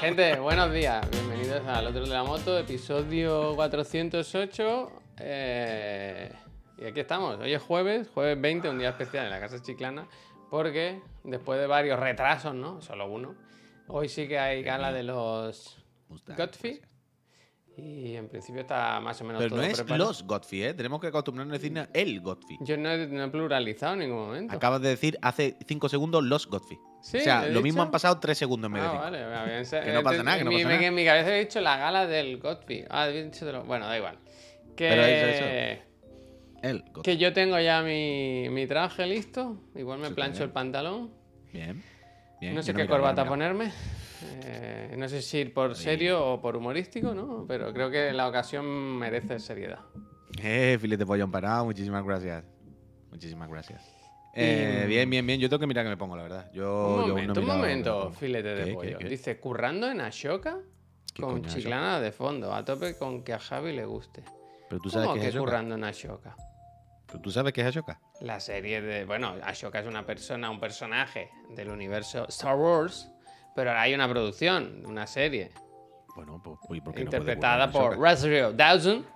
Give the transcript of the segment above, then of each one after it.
Gente, buenos días. Bienvenidos al otro de la moto, episodio 408. Eh, y aquí estamos. Hoy es jueves, jueves 20, un día especial en la Casa Chiclana, porque después de varios retrasos, ¿no? Solo uno. Hoy sí que hay gala de los Godfrey. Y en principio está más o menos Pero todo no es preparado. los Godfrey, ¿eh? Tenemos que acostumbrarnos a decir el Godfrey. Yo no he, no he pluralizado en ningún momento. Acabas de decir hace 5 segundos los Godfrey. Sí, o sea, ¿lo mismo han pasado 3 segundos en vez de Ah, cinco. vale, ense- Que no pasa nada, que no en mi- pasa nada. En mi cabeza he dicho la gala del Godfrey. Ah, he dicho de lo- Bueno, da igual. Que, Pero eso, El Godfrey. que yo tengo ya mi, mi traje listo. Igual me Sí, plancho el pantalón. Bien. Bien, no sé qué corbata ponerme. Eh, no sé si ir por serio o por humorístico, ¿no? Pero creo que la ocasión merece seriedad. Eh, filete pollón parado, muchísimas gracias. Muchísimas gracias. Eh, Y- Bien, bien, bien. Yo tengo que mirar que me pongo, la verdad. Yo, un yo momento, un momento, filete de ¿Qué, pollo. qué, qué? Dice, currando en Ashoka ¿Qué con Ashoka? chiclana de fondo, a tope con que a Javi le guste. Pero tú sabes ¿Cómo qué que es currando en Ashoka? Pero tú sabes qué es Ashoka. La serie de. Bueno, Ashoka es una persona, un personaje del universo Star Wars, pero ahora hay una producción, una serie, Bueno, pues, uy, ¿por qué interpretada por? Rosario Dawson.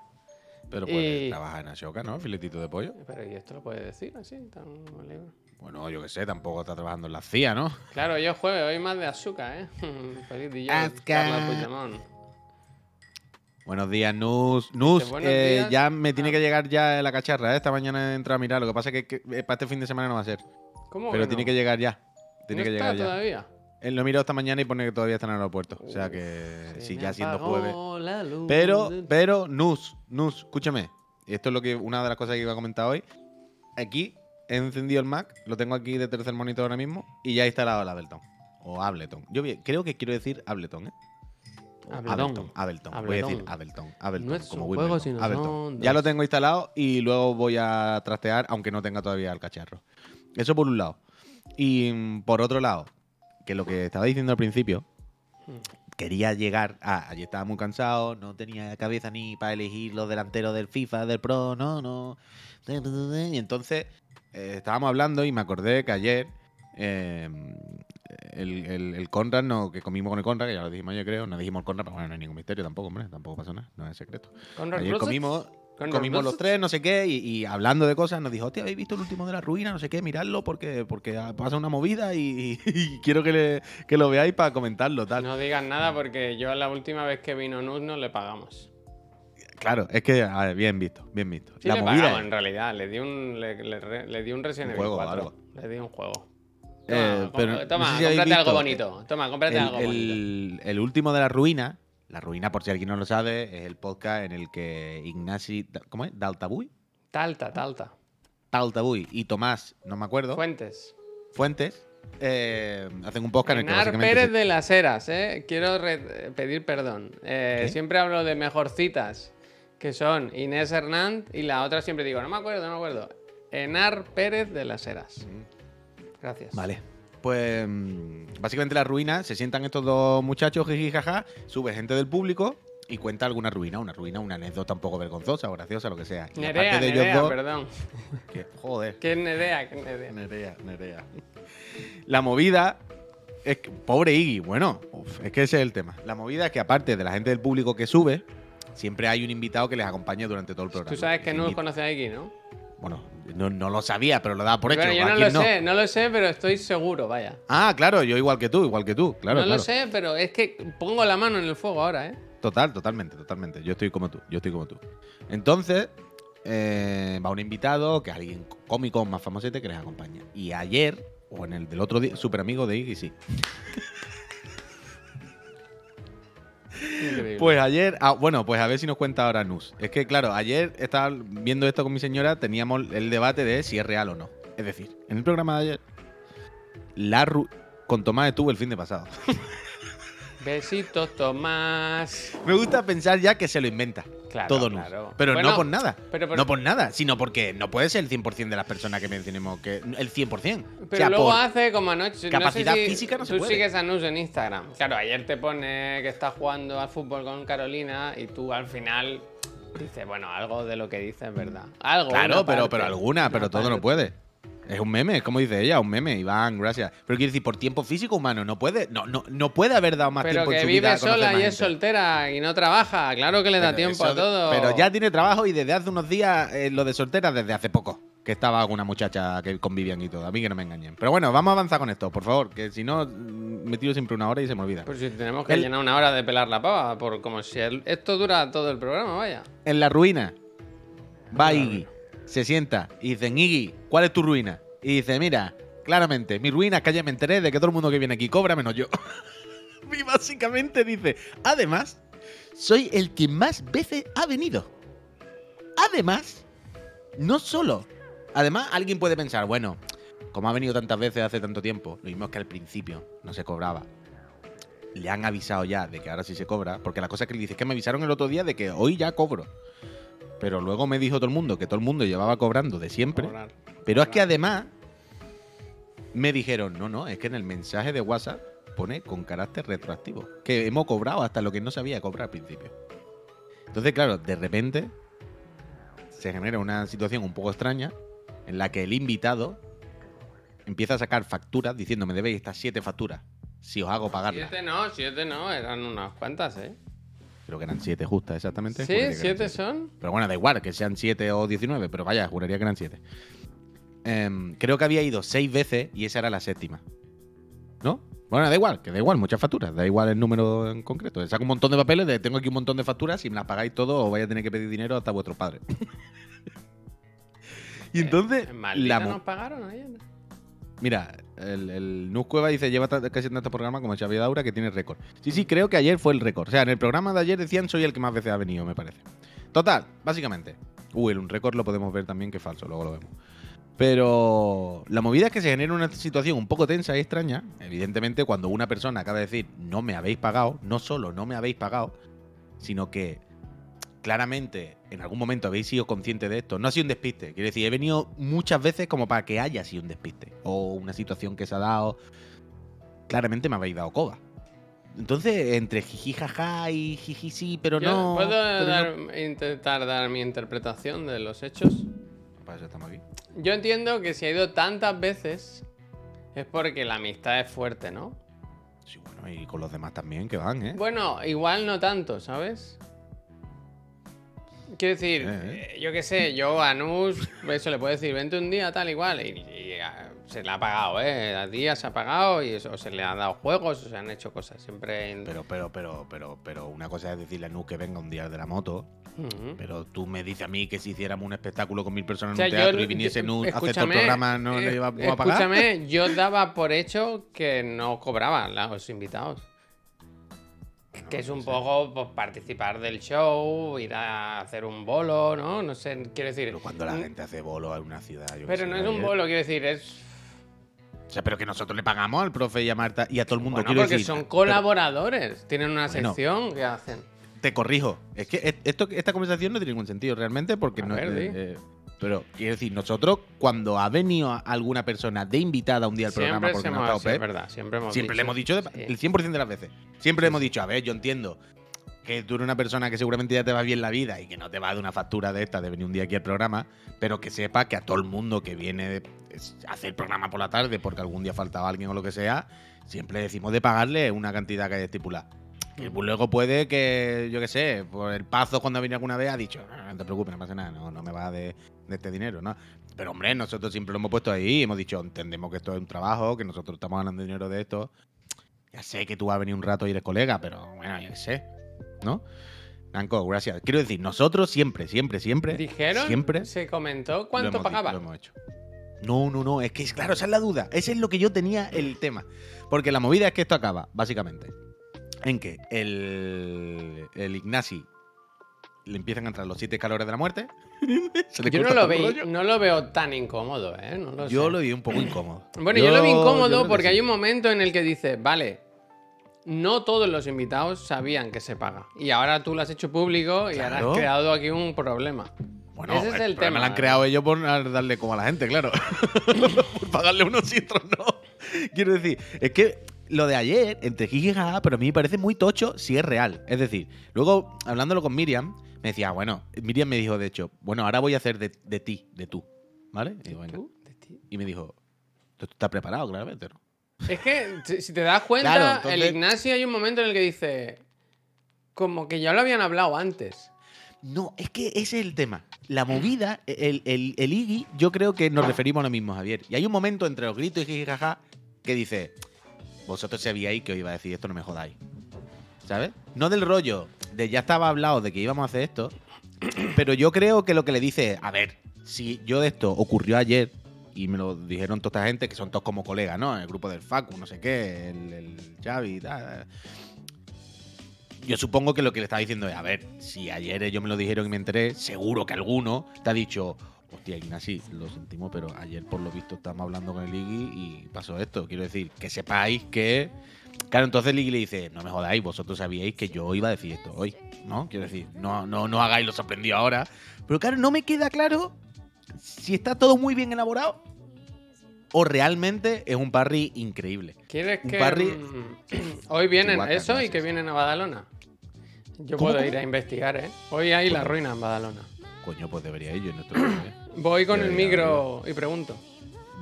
Pero puede y- trabajar en Ashoka, ¿no? Filetito de pollo. Pero ¿y esto lo puede decir así? Tan? Bueno, yo qué sé, tampoco está trabajando en la CIA, ¿no? Claro, yo jueves, hoy más de azúcar, ¿eh? Feliz día. Buenos días, Nus. Nus, eh, días. ya me tiene Ah. que llegar ya la cacharra, ¿eh? Esta mañana he entrado a mirar. Lo que pasa es que, que, eh, para este fin de semana no va a ser. ¿Cómo Pero que tiene no? que llegar ya. Tiene ¿No que está llegar ya. Él lo miró esta mañana y pone que todavía está en el aeropuerto. O sea que sí, ya siendo jueves. Pero, pero, Nus, Nus, escúchame. Y esto es lo que una de las cosas que iba a comentar hoy. Aquí he encendido el Mac, lo tengo aquí de tercer monitor ahora mismo y ya he instalado el Ableton. O Ableton. Yo creo que quiero decir Ableton, ¿eh? Ableton. Ableton. Ableton. Voy a decir Ableton. Ableton. No es como un juego, sino Ableton. Ya lo tengo instalado y luego voy a trastear, aunque no tenga todavía el cacharro. Eso por un lado. Y mm, por otro lado, que lo que estaba diciendo al principio, Hmm. quería llegar a. Ayer estaba muy cansado, no tenía cabeza ni para elegir los delanteros del FIFA, del Pro, no, no. Y entonces eh, estábamos hablando y me acordé que ayer eh, el, el, el Conrad, no, que comimos con el Conrad, que ya lo dijimos ayer, creo, no dijimos el Conrad, pero bueno, no hay ningún misterio tampoco, hombre, tampoco pasó nada, no es secreto. ¿Con Ayer comimos, comimos los tres, no sé qué, y, y hablando de cosas nos dijo, hostia, ¿habéis visto el último de la ruina? No sé qué, miradlo porque, porque pasa una movida y, y quiero que, le- que lo veáis para comentarlo, tal. No digas nada porque yo la última vez que vino Nuz no le pagamos. Claro, es que, a ver, bien visto, bien visto. Sí la le movida pagamos es- en realidad, le di un, le, le le di un Resident Evil juego, 4. algo. Le di un juego. Toma, Eh, com- pero no toma, sé si habéis cómprate algo bonito. Toma, cómprate el, algo bonito. el- el último de la ruina, la ruina, por si alguien no lo sabe, es el podcast en el que Ignasi, ¿cómo es? Daltabuy, Talta, talta. Daltabuy y Tomás, no me acuerdo, Fuentes. Fuentes, eh, hacen un podcast en el que Enar Pérez se- de las Heras, ¿eh? Quiero re- pedir perdón. Eh, siempre hablo de mejorcitas, que son Inés Hernández y la otra siempre digo, no me acuerdo, no me acuerdo. Enar Pérez de las Heras. Gracias. Vale. Pues mm, básicamente la ruina, se sientan estos dos muchachos, jiji, jaja, sube gente del público y cuenta alguna ruina, una ruina, una anécdota un poco vergonzosa o graciosa, lo que sea. Y Nerea, aparte de Nerea, ellos dos, perdón. que- joder, ¿Qué es Nerea? ¿Qué es Nerea? Nerea, Nerea. La movida es que, pobre Iggy, bueno, uf, es que ese es el tema. La movida es que aparte de la gente del público que sube, siempre hay un invitado que les acompaña durante todo el programa. Tú sabes que no invitado- conoce a Iki, ¿no? Bueno, no, no lo sabía, pero lo daba por hecho. Bueno, yo ¿A no lo sé, no lo sé, pero estoy seguro, vaya. Ah, claro, yo igual que tú, igual que tú, claro. no claro. lo sé, pero es que pongo la mano en el fuego ahora, ¿eh? Total, totalmente, totalmente. Yo estoy como tú, yo estoy como tú. Entonces, eh, va un invitado, que es alguien cómico más famosete que les acompaña. Y ayer, o en el del otro día, super amigo de Iggy, sí. Increíble. Pues ayer, ah, bueno, pues a ver si nos cuenta ahora Nus. Es que, claro, ayer estaba viendo esto con mi señora, teníamos el debate de si es real o no. Es decir, en el programa de ayer, la ru- con Tomás estuvo el fin de pasado. Besitos, Tomás. Me gusta pensar ya que se lo inventa. Claro, todo Nus. claro. Pero Bueno, no por nada. pero por- No por nada, sino porque no puede ser el 100% de las personas que mencionemos que el 100%. Pero o sea, luego hace como anoche. capacidad no sé si física no se Tú puede. sigues a Nus en Instagram. Claro, ayer te pone que estás jugando al fútbol con Carolina y tú al final dices, bueno, algo de lo que dices es verdad. Algo. Claro, pero, parte, pero alguna, pero todo no puede. Es un meme, como dice ella, un meme, Iván, gracias. Pero quiero decir, por tiempo físico humano, no puede, no, no, no puede haber dado más Pero tiempo en que su vive vida sola y es soltera y no trabaja. Claro que le da Pero tiempo eso a todo. Pero ya tiene trabajo y desde hace unos días eh, lo de soltera desde hace poco. Que estaba con una muchacha que convivían y todo. A mí que no me engañen. Pero bueno, vamos a avanzar con esto, por favor. Que si no, mm, me tiro siempre una hora y se me olvida. Pues si tenemos que El- llenar una hora de pelar la pava, por como si el- esto dura todo el programa, vaya. En la ruina va Iggy, se sienta y dicen, Iggy, ¿cuál es tu ruina? Y dice, mira, claramente, mi ruina es que ayer me enteré de que todo el mundo que viene aquí cobra menos yo. y básicamente dice, además, soy el que más veces ha venido. Además, no solo. Además, alguien puede pensar, bueno, como ha venido tantas veces hace tanto tiempo, lo mismo es que al principio no se cobraba. Le han avisado ya de que ahora sí se cobra, porque la cosa que le dice es que me avisaron el otro día de que hoy ya cobro. Pero luego me dijo todo el mundo que todo el mundo llevaba cobrando de siempre. Cobrar. Pero es que además me dijeron, no, no, es que en el mensaje de WhatsApp pone con carácter retroactivo. Que hemos cobrado hasta lo que no sabía cobrar al principio. Entonces, claro, de repente se genera una situación un poco extraña en la que el invitado empieza a sacar facturas diciendo me debéis estas siete facturas si os hago pagarlas. Siete no, siete no, eran unas cuantas, ¿eh? Creo que eran siete justas exactamente. Sí, siete son. Pero bueno, da igual que sean 7 o 19, pero vaya, juraría que eran 7. creo que había ido 6 veces y esa era la séptima. ¿No? Bueno, da igual, que da igual, muchas facturas, da igual el número en concreto. Saco un montón de papeles de tengo aquí un montón de facturas, si me las pagáis todo os vais a tener que pedir dinero hasta vuestros padres. y entonces, ¿En Maldita la nos pagaron ayer? Mira, el, el Nus Cueva dice, lleva casi tanto programa como Xavi Daura que tiene récord. Sí, sí, creo que ayer fue el récord. O sea, en el programa de ayer decían soy el que más veces ha venido, me parece. Total, básicamente. Uy, el un récord lo podemos ver también que es falso, luego lo vemos. Pero la movida es que se genera una situación un poco tensa y extraña. Evidentemente, cuando una persona acaba de decir no me habéis pagado, no solo no me habéis pagado, sino que claramente en algún momento habéis sido conscientes de esto. No ha sido un despiste. Quiero decir, he venido muchas veces como para que haya sido un despiste. O una situación que se ha dado. Claramente me habéis dado coba. Entonces, entre jiji jaja y jiji sí, pero Yo no. ¿Puedo pero dar- no- intentar dar mi interpretación de los hechos? Para eso estamos aquí. Yo entiendo que si ha ido tantas veces es porque la amistad es fuerte, ¿no? Sí, bueno, y con los demás también que van, ¿eh? Bueno, igual no tanto, ¿sabes? Quiero decir, Eh, eh, yo qué sé, yo a Nus, eso le puedo decir, vente un día tal igual, y, y, ah, se le ha pagado, ¿eh? A día se ha pagado y eso, o se le han dado juegos, o se han hecho cosas, siempre... en- Pero, pero, pero, pero, pero una cosa es decirle a Nu que venga un día de la moto, pero tú me dices a mí que si hiciéramos un espectáculo con mil personas O sea, en un yo- teatro y viniese yo- Nu a hacer todo el programa, no le eh, iba a pagar. Escúchame, yo daba por hecho que no cobraban los invitados. Que es un poco pues, participar del show, ir a hacer un bolo, ¿no? No sé, quiero decir. Pero cuando la mm, gente hace bolo en una ciudad. yo Pero sé, no es un bolo, quiero decir, es. O sea, pero que nosotros le pagamos al profe y a Marta y a todo el mundo. Bueno, quiero porque decir, son pero colaboradores, tienen una sección que hacen. Te corrijo. Es que es- esto, esta conversación no tiene ningún sentido realmente porque A no. ver, eh, eh, pero quiero decir, nosotros, cuando ha venido alguna persona de invitada un día al programa porque no ha estado sí, es verdad, siempre hemos Siempre le hemos dicho de- sí. el 100% de las veces. Siempre le hemos dicho, a ver, yo entiendo que tú eres una persona que seguramente ya te va bien la vida y que no te va de una factura de esta de venir un día aquí al programa, pero que sepa que a todo el mundo que viene a hacer el programa por la tarde porque algún día faltaba alguien o lo que sea, siempre decimos de pagarle una cantidad que haya estipulada. Que luego puede que, yo qué sé, por el pazo cuando ha venido alguna vez ha dicho, "No, te preocupes, no pasa nada, no, no me va de, de este dinero, ¿no? Pero hombre, nosotros siempre lo hemos puesto ahí, hemos dicho, entendemos que esto es un trabajo, que nosotros estamos ganando dinero de esto. Ya sé que tú vas a venir un rato y eres colega, pero bueno, yo qué sé, ¿no? Nanco, gracias. Quiero decir, nosotros siempre, siempre, siempre, ¿Dijeron? siempre ¿Se comentó cuánto pagaba? lo hemos hecho. No, no, no, es que claro, esa es la duda. Ese es lo que yo tenía el tema. Porque la movida es que esto acaba, básicamente, en que el, el Ignasi le empiezan a entrar los siete calores de la muerte. Se le Yo no lo, no lo veo tan incómodo, ¿eh? No lo Yo sé. lo vi un poco incómodo. Bueno, yo, lo vi incómodo porque hay un momento en el que dice, vale, no todos los invitados sabían que se paga. Y ahora tú lo has hecho público y ahora has creado aquí un problema. Bueno, Ese es el tema. lo han creado ellos por darle como a la gente, claro. por pagarle unos y otros no. Quiero decir, es que lo de ayer, entre jiji jaja, pero a mí me parece muy tocho si es real. Es decir, luego, hablándolo con Miriam, me decía, bueno, Miriam me dijo, de hecho, bueno, ahora voy a hacer de, de ti, de tú. ¿Vale? Y. ¿Tú? ¿De ti? Y me dijo, tú estás preparado, claramente, ¿no? Es que, si te das cuenta, Claro, entonces- el Ignacio hay un momento en el que dice. Como que ya lo habían hablado antes. No, es que ese es el tema. La movida, el, el, el Iggy, yo creo que nos referimos a lo mismo, Javier. Y hay un momento entre los gritos y jijijaja que dice, vosotros sabíais que os iba a decir esto, no me jodáis. ¿Sabes? No del rollo de ya estaba hablado de que íbamos a hacer esto, pero yo creo que lo que le dice es, a ver, si yo esto ocurrió ayer y me lo dijeron toda esta gente, que son todos como colegas, ¿no? El grupo del Facu, no sé qué, el, el Xavi tal. Yo supongo que lo que le estaba diciendo es, a ver, si ayer ellos me lo dijeron y me enteré, seguro que alguno te ha dicho, hostia, Ignasi, lo sentimos, pero ayer por lo visto estábamos hablando con el Iggy y pasó esto. Quiero decir, que sepáis que... Claro, entonces el Iggy le dice, no me jodáis, vosotros sabíais que yo iba a decir esto hoy, ¿no? Quiero decir, no, no, no hagáis lo sorprendido ahora. Pero claro, no me queda claro si está todo muy bien elaborado o realmente es un parry increíble. ¿Quieres Un que. parry- mm, Hoy vienen eso y que vienen a Badalona. Yo ¿Cómo, puedo cómo? ir a investigar, ¿eh? Hoy hay la ruina en Badalona. Coño, pues debería ir yo en nuestro ¿eh? Voy con el micro y pregunto.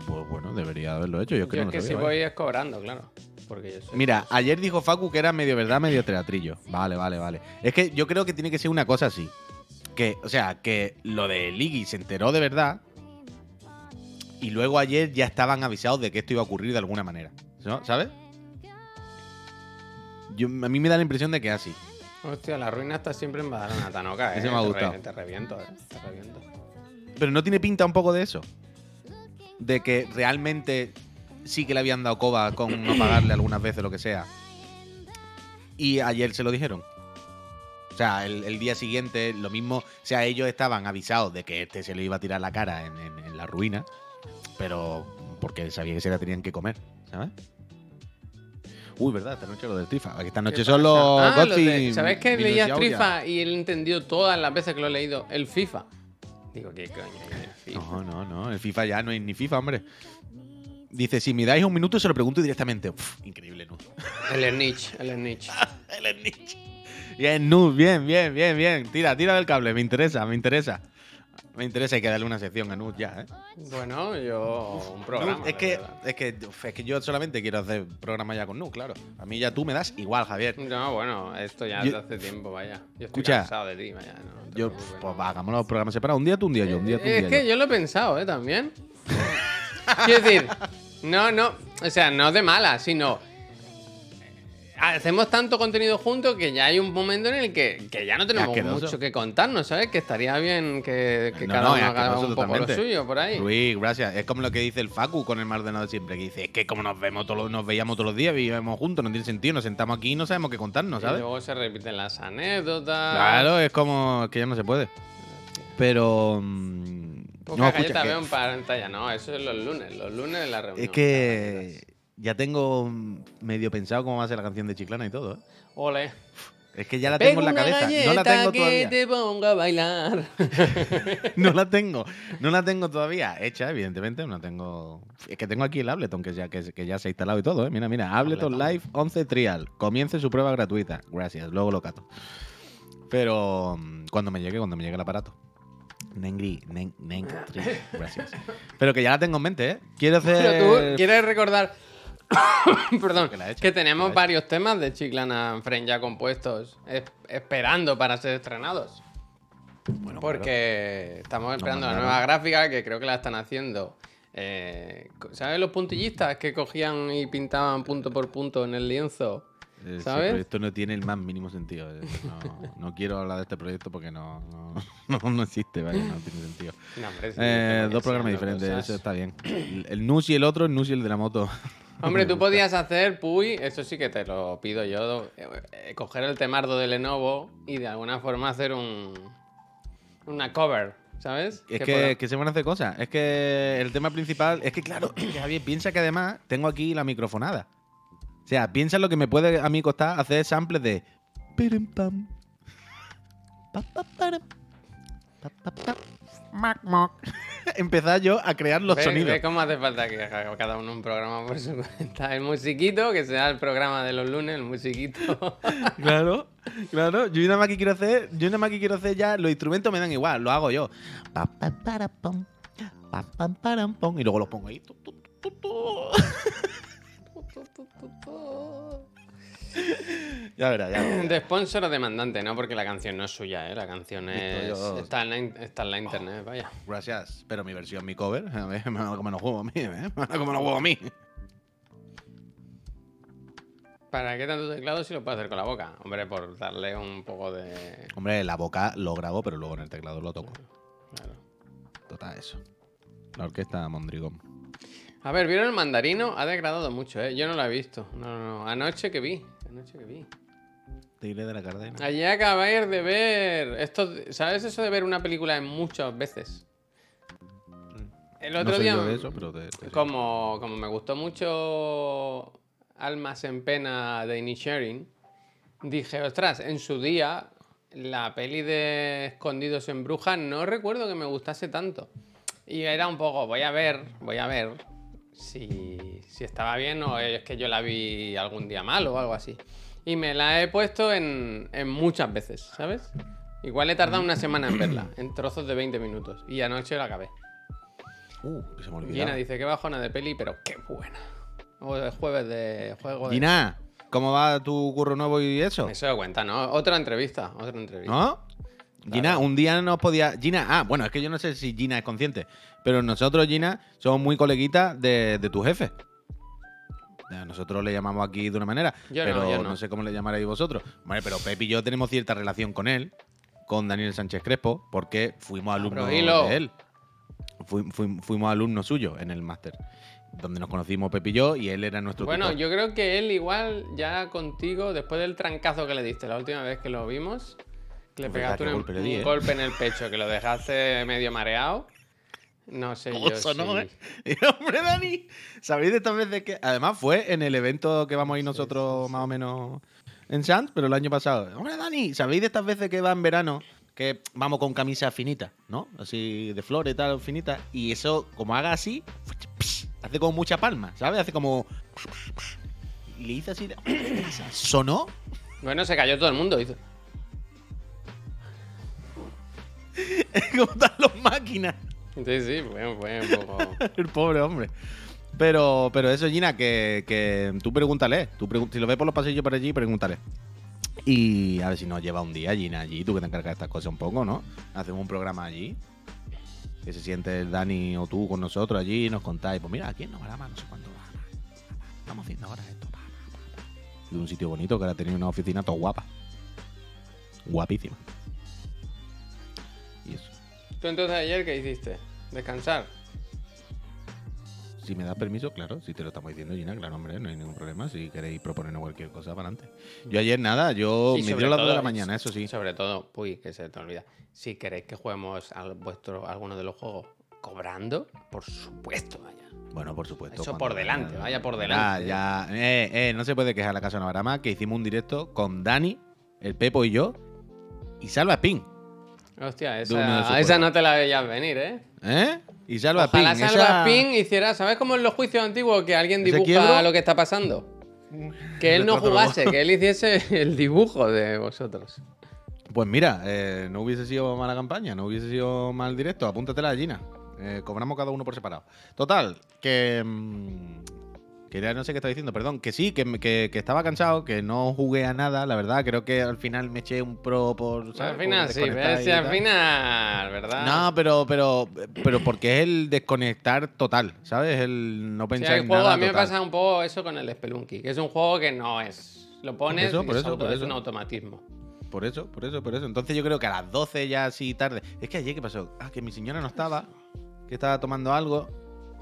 Pues bueno, debería haberlo hecho. Yo no es que si sabía, voy vaya. es cobrando, claro. Porque yo. Mira, ayer dijo Facu que era medio verdad, medio teatrillo. Vale, vale, vale. Es que yo creo que tiene que ser una cosa así. Que, o sea, que lo de Ligi se enteró de verdad. Y luego ayer ya estaban avisados de que esto iba a ocurrir de alguna manera. ¿no? ¿Sabes? Yo, a mí me da la impresión de que es así. Hostia, la ruina está siempre en Badalona, Tanoca, ¿eh? Ese me ha Te gustado. re- Te reviento, ¿eh? Te reviento. Pero no tiene pinta un poco de eso. De que realmente sí que le habían dado coba con no pagarle algunas veces lo que sea. Y ayer se lo dijeron. O sea, el, el día siguiente, lo mismo. O sea, ellos estaban avisados de que este se le iba a tirar la cara en, en- en la ruina. Pero porque sabía que se la tenían que comer, ¿sabes? Uy, verdad, esta noche lo del Trifa. Esta ¿Qué noche son los. Ah, de- ¿Sabes que Yauria. Trifa y él entendió todas las veces que lo he leído? El FIFA. Digo, ¿qué coño? FIFA? No, no, no. El FIFA ya no es ni FIFA, hombre. Dice, si me dais un minuto se lo pregunto directamente. Uf, increíble, ¿no? El Snitch, el Snitch. El Snitch. Bien, Nu, bien, bien, bien, bien. Tira, tira del cable, me interesa, me interesa. Me interesa, hay que darle una sección a Nut ya, ¿eh? Bueno, yo. Un programa. Nut, es, que, es, que, es que yo solamente quiero hacer programa ya con Nut, claro. A mí ya tú me das igual, Javier. No, bueno, esto ya Yo- hace tiempo, vaya. Yo estoy Escucha, cansado de ti, vaya. No, Yo, pues no. va, hagamos los programas separados. Un día tú, un día yo, un día tú, un Es que yo. yo lo he pensado, ¿eh? También. Quiero decir, no, no, o sea, no de mala, sino. Hacemos tanto contenido juntos que ya hay un momento en el que, que ya no tenemos asqueroso. mucho que contarnos, ¿sabes? Que estaría bien que, que No, cada no, uno haga asqueroso un poco lo totalmente. suyo por ahí. Luis, gracias. Es como lo que dice el Facu con el más ordenado de siempre, que dice, es que como nos vemos todos los- nos veíamos todos los días, vivimos juntos, no tiene sentido, nos sentamos aquí y no sabemos qué contarnos, Y ¿sabes? luego se repiten las anécdotas. Claro, es como que ya no se puede. Pero. mm, Poca no, escucha, galleta que- veo en pantalla, no, eso es los lunes, los lunes de la reunión. es que ya tengo medio pensado cómo va a ser la canción de Chiclana y todo. ¿eh? Ole. Es que ya la tengo en la cabeza. No la tengo que todavía. te ponga a bailar. No la tengo. No la tengo todavía hecha, evidentemente. No tengo. Es que tengo aquí el Ableton, que ya, que, que ya se ha instalado y todo. ¿eh? Mira, mira. Ableton Ableton. Live 11 Trial. Comience su prueba gratuita. Gracias. Luego lo cato. Pero mm, cuando me llegue, cuando me llegue el aparato. Nengri, nen, nen, tri, gracias. Pero que ya la tengo en mente, ¿eh? Quiero hacer. Pero tú quieres recordar. Perdón, Que tenemos varios temas de Chiclana Friend ya compuestos, es- esperando para ser estrenados. Bueno, Porque estamos esperando la nueva gráfica que creo que la están haciendo. eh, ¿Sabes los puntillistas que cogían y pintaban punto por punto en el lienzo? Eh, Ese ¿sabes? proyecto no tiene el más mínimo sentido. eh. No, no quiero hablar de este proyecto porque no, no, no, no existe, vaya, no tiene sentido. No, hombre, sí, Eh, dos programas diferentes, cosas. eso está bien. El, el Nus y el otro, el Nus y el de la moto. Hombre, tú podías hacer, Puy, eso sí que te lo pido yo, eh, coger el temardo de Lenovo y de alguna forma hacer un una cover, ¿sabes? Es Que se van a hacer cosas. Es que el tema principal. Es que, claro, que Javier, piensa que además tengo aquí la microfonada. O sea, piensa lo que me puede a mí costar hacer samples de. pam. Empezar yo a crear los ve, sonidos. ve cómo hace falta que haga cada uno un programa por su cuenta. El musiquito, que sea el programa de los lunes, el musiquito. Claro, claro. Yo nada más que quiero hacer, yo nada más que quiero hacer ya, los instrumentos me dan igual, lo hago yo. Y luego los pongo ahí. Ya verás, ya verás. De sponsor o demandante, ¿no? Porque la canción no es suya, ¿eh? La canción es... Está, en la, in- está en la internet, vaya. Gracias. Pero mi versión, mi cover, a ver, me van a comer los huevos a mí, ¿eh? Me van a comer los huevos a mí. ¿Para qué tanto teclado si lo puedo hacer con la boca? Hombre, por darle un poco de... Hombre, la boca lo grabo, pero luego en el teclado lo toco. Claro. Total, eso. La orquesta Mondrigón. A ver, ¿vieron el mandarino? Ha degradado mucho, ¿eh? Yo no lo he visto. No, no, no. Anoche que vi. Anoche que vi. Tigre de la Cardena. Allí acabáis de ver. Esto, ¿Sabes eso de ver una película en muchas veces? El otro no soy día. yo de eso, pero te- te- Como, como me gustó mucho Almas en Pena de Inisherin, dije, ostras, en su día, la peli de Escondidos en Brujas no recuerdo que me gustase tanto. Y era un poco, voy a ver, voy a ver si, si estaba bien o es que yo la vi algún día mal o algo así. Y me la he puesto en, en muchas veces, ¿sabes? Igual he tardado una semana en verla, en trozos de 20 minutos. Y anoche la acabé. Uh, que se me olvidó. Gina dice que bajona de peli, pero qué buena. O de jueves de juego. de- Gina, ¿cómo va tu curro nuevo y eso? Eso cuenta, ¿no? Otra entrevista, otra entrevista. ¿No? Gina, un día nos podía. Gina, ah, bueno, es que yo no sé si Gina es consciente, pero nosotros, Gina, somos muy coleguitas de, de tu jefe. Nosotros le llamamos aquí de una manera, Yo pero no. sé cómo le llamaréis vosotros. Vale, pero Pep y yo tenemos cierta relación con él, con Daniel Sánchez Crespo, porque fuimos alumnos de él. Fui- fui- fuimos alumnos suyos en el máster, donde nos conocimos Pep y yo, y él era nuestro Bueno, tutor. yo creo que él igual ya contigo, después del trancazo que le diste la última vez que lo vimos, le pegaste un, golpe le un di, ¿eh? golpe en el pecho, que lo dejaste medio mareado. No sé ¿Cómo yo sonó, si- eh? Y, Hombre, Dani, ¿sabéis de estas veces que.? Además, fue en el evento que vamos a ir nosotros más o menos en Sanz, pero el año pasado. Hombre, Dani, ¿sabéis de estas veces que va en verano? Que vamos con camisas finitas, ¿no? Así de flores y tal, finitas. Y eso, como haga así, hace como mucha palma, ¿sabes? Hace como. Y le hice así. ¿Sonó? Bueno, se cayó todo el mundo. hizo. como están las máquinas. Sí, sí, un poco. El pobre hombre. Pero, pero eso, Gina, que, que tú pregúntale. Tú si lo ves por los pasillos por allí, pregúntale. Y a ver si nos lleva un día, Gina, allí. Tú que te encargas de estas cosas un poco, ¿no? Hacemos un programa allí. Que se siente el Dani o tú con nosotros allí y nos contáis. Pues mira, aquí en Novarama, no sé cuánto va. Estamos haciendo ahora esto. pa, pa, pa, pa. Y de un sitio bonito que ahora tenía una oficina todo guapa. Guapísima. Y eso. ¿Tú entonces ayer qué hiciste? ¿Descansar? Si me das permiso, claro, si te lo estamos diciendo, Gina, claro, hombre, no hay ningún problema. Si queréis proponernos cualquier cosa, para adelante. Yo ayer nada, yo me dieron las 2 de la mañana, eso sí. Sobre todo, uy, que se te olvida. Si queréis que juguemos vuestro, alguno de los juegos cobrando, por supuesto, vaya. Bueno, por supuesto. Eso por delante, vaya por Ya, delante. ya, eh, eh, no se puede quejar la casa de Navarama, que hicimos un directo con Dani, el Pepo y yo, y Salva Spin, Hostia, esa, no te la veías venir, ¿eh? ¿eh? Y Salva Ojalá Spin, Salva esa- Spin hiciera, ¿sabes cómo en los juicios antiguos que alguien ¿Ese dibuja lo que está pasando? Que él no jugase, que él hiciese el dibujo de vosotros. Pues mira, eh, no hubiese sido mala campaña, no hubiese sido mal directo. Apúntatela, Gina. Eh, cobramos cada uno por separado. Total, que. mm, que ya no sé qué estaba diciendo, perdón. Que sí, que, que- que estaba cansado, que no jugué a nada, la verdad. Creo que al final me eché un pro por. ¿sabes? al Por final sí, sí, al final, ¿verdad? No, pero, pero, pero porque es el desconectar total, ¿sabes? El no Sí, pensar el en juego, nada. a mí me total. pasa un poco eso con el Spelunky, que es un juego que no es. Lo pones eso, por es eso, auto- por es eso. un automatismo. Por eso, por eso, por eso. Entonces yo creo que a las 12 ya así tarde. Es que ayer, ¿qué pasó? Ah, que mi señora no estaba, que estaba tomando algo.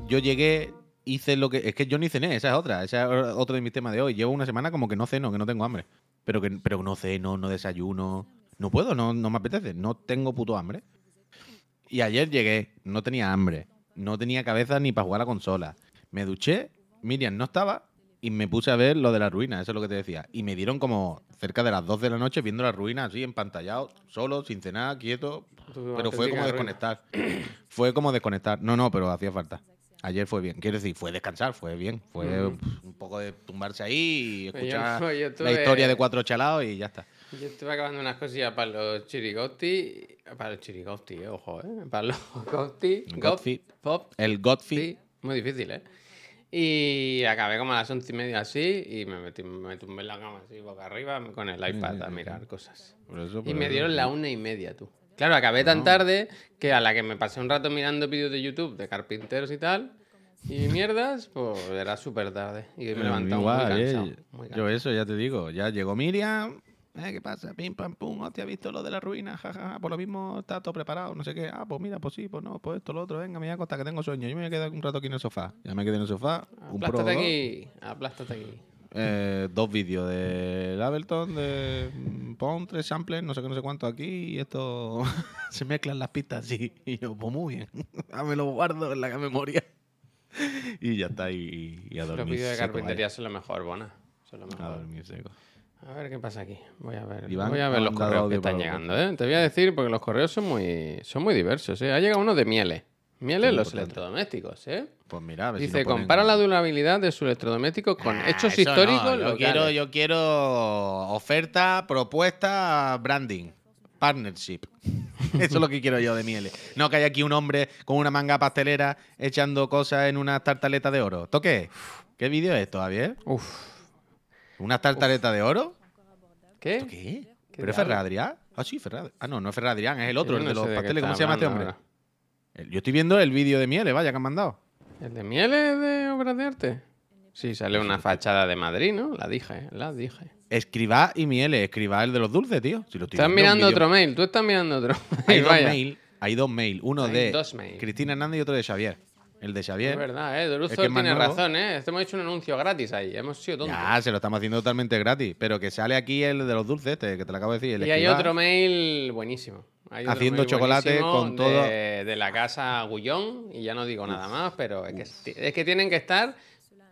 Yo llegué, hice lo que. Es que yo ni cené, esa es otra. Esa es otro de mis temas de hoy. Llevo una semana como que no ceno, que no tengo hambre. Pero que pero no ceno, no desayuno. No puedo, no, no me apetece. No tengo puto hambre. Y ayer llegué, no tenía hambre. No tenía cabeza ni para jugar a la consola. Me duché, Miriam no estaba. Y me puse a ver lo de la ruina, eso es lo que te decía. Y me dieron como cerca de las 2 de la noche viendo la ruina así, empantallado, solo, sin cenar, quieto. Pero fue como desconectar. fue como desconectar. No, no, pero hacía falta. Ayer fue bien. Quiero decir, fue descansar, fue bien. Fue Mm. un poco de tumbarse ahí y escuchar yo la tuve- historia de cuatro chalados y ya está. Yo estuve acabando unas cosillas para los chirigotti. Para los chirigotti, eh, ojo, ¿eh? Para los gotti. Godfrey. Pop. El Godfrey. Muy difícil, ¿eh? Y acabé como a las once y media así y me, metí, me tumbé en la cama así, boca arriba, con el iPad a mirar cosas. Por eso, Y me dieron la una y media, tú. Claro, acabé tan tarde que a la que me pasé un rato mirando vídeos de YouTube de carpinteros y tal, y mierdas, pues era súper tarde. Y me igual, muy eh. cansado. Yo cansado. eso, ya te digo. Ya llegó Miriam. Eh, ¿Qué pasa? Pim, pam, pum. Hostia, ¿has visto lo de la ruina? Ja, ja, ja. Por lo mismo está todo preparado. No sé qué. Ah, pues mira, pues sí, pues no, pues esto, lo otro. Venga, me voy a acostar que tengo sueño. Yo me voy a quedar un rato aquí en el sofá. Ya me quedé en el sofá. Un pro Aplástate dos, aquí, aplástate aquí. Eh, dos vídeos de Ableton, de pon tres samples, no sé qué, no sé cuánto aquí. Y esto se mezclan las pistas así. Y yo, pues muy bien. Ah, me lo guardo en la memoria. y ya está. Y, y a dormir. Los vídeos de carpintería vaya. son lo mejor, Bona. Son lo A dormir seco. A ver qué pasa aquí. Voy a ver, Iván voy a ver los correos que están llegando, ¿eh? Te voy a decir porque los correos son muy, son muy diversos, ¿eh? Ha llegado uno de Miele. Miele Muy los electrodomésticos, ¿eh? Pues mira, a ver si Dice, no ponen- compara la durabilidad de su electrodoméstico con Ah, hechos eso no, históricos Yo locales". quiero, yo quiero oferta, propuesta, branding, partnership. Eso es lo que quiero yo de Miele. No que haya aquí un hombre con una manga pastelera echando cosas en unas tartaletas de oro. ¿Toqué? ¿Qué vídeo es esto, Javier? Uf, ¿Unas tartaletas de oro? ¿qué? ¿Esto qué? ¿Qué ¿Pero es diablo? Ferrer Adrián? Ah, sí, Ferrer. Ah, no, no es Ferrer Adrián, es el otro, el no de los pasteles. ¿Cómo se llama este hombre? Yo estoy viendo el vídeo de Miele, vaya, que han mandado. ¿El de Miele de obras de arte? Sí, sale una fachada de Madrid, ¿no? La dije, la dije. Escribá y Miele, escribá el de los dulces, tío. Si lo estoy Estás mirando otro mail, tú estás mirando otro. Hay mail, dos vaya. mail, hay dos mail, uno Hay de. Cristina Hernández y otro de Xavier. El de Xavier. Es verdad, ¿eh? Más tiene razón, ¿eh? Este hemos hecho un anuncio gratis ahí, hemos sido tontos. Ya, se lo estamos haciendo totalmente gratis. Pero que sale aquí el de los dulces, este, que te lo acabo de decir. el Y hay otro mail buenísimo. Hay otro Haciendo mail chocolate buenísimo con todo- De, de la casa Gullón, y ya no digo nada más, pero es que, es que tienen que estar.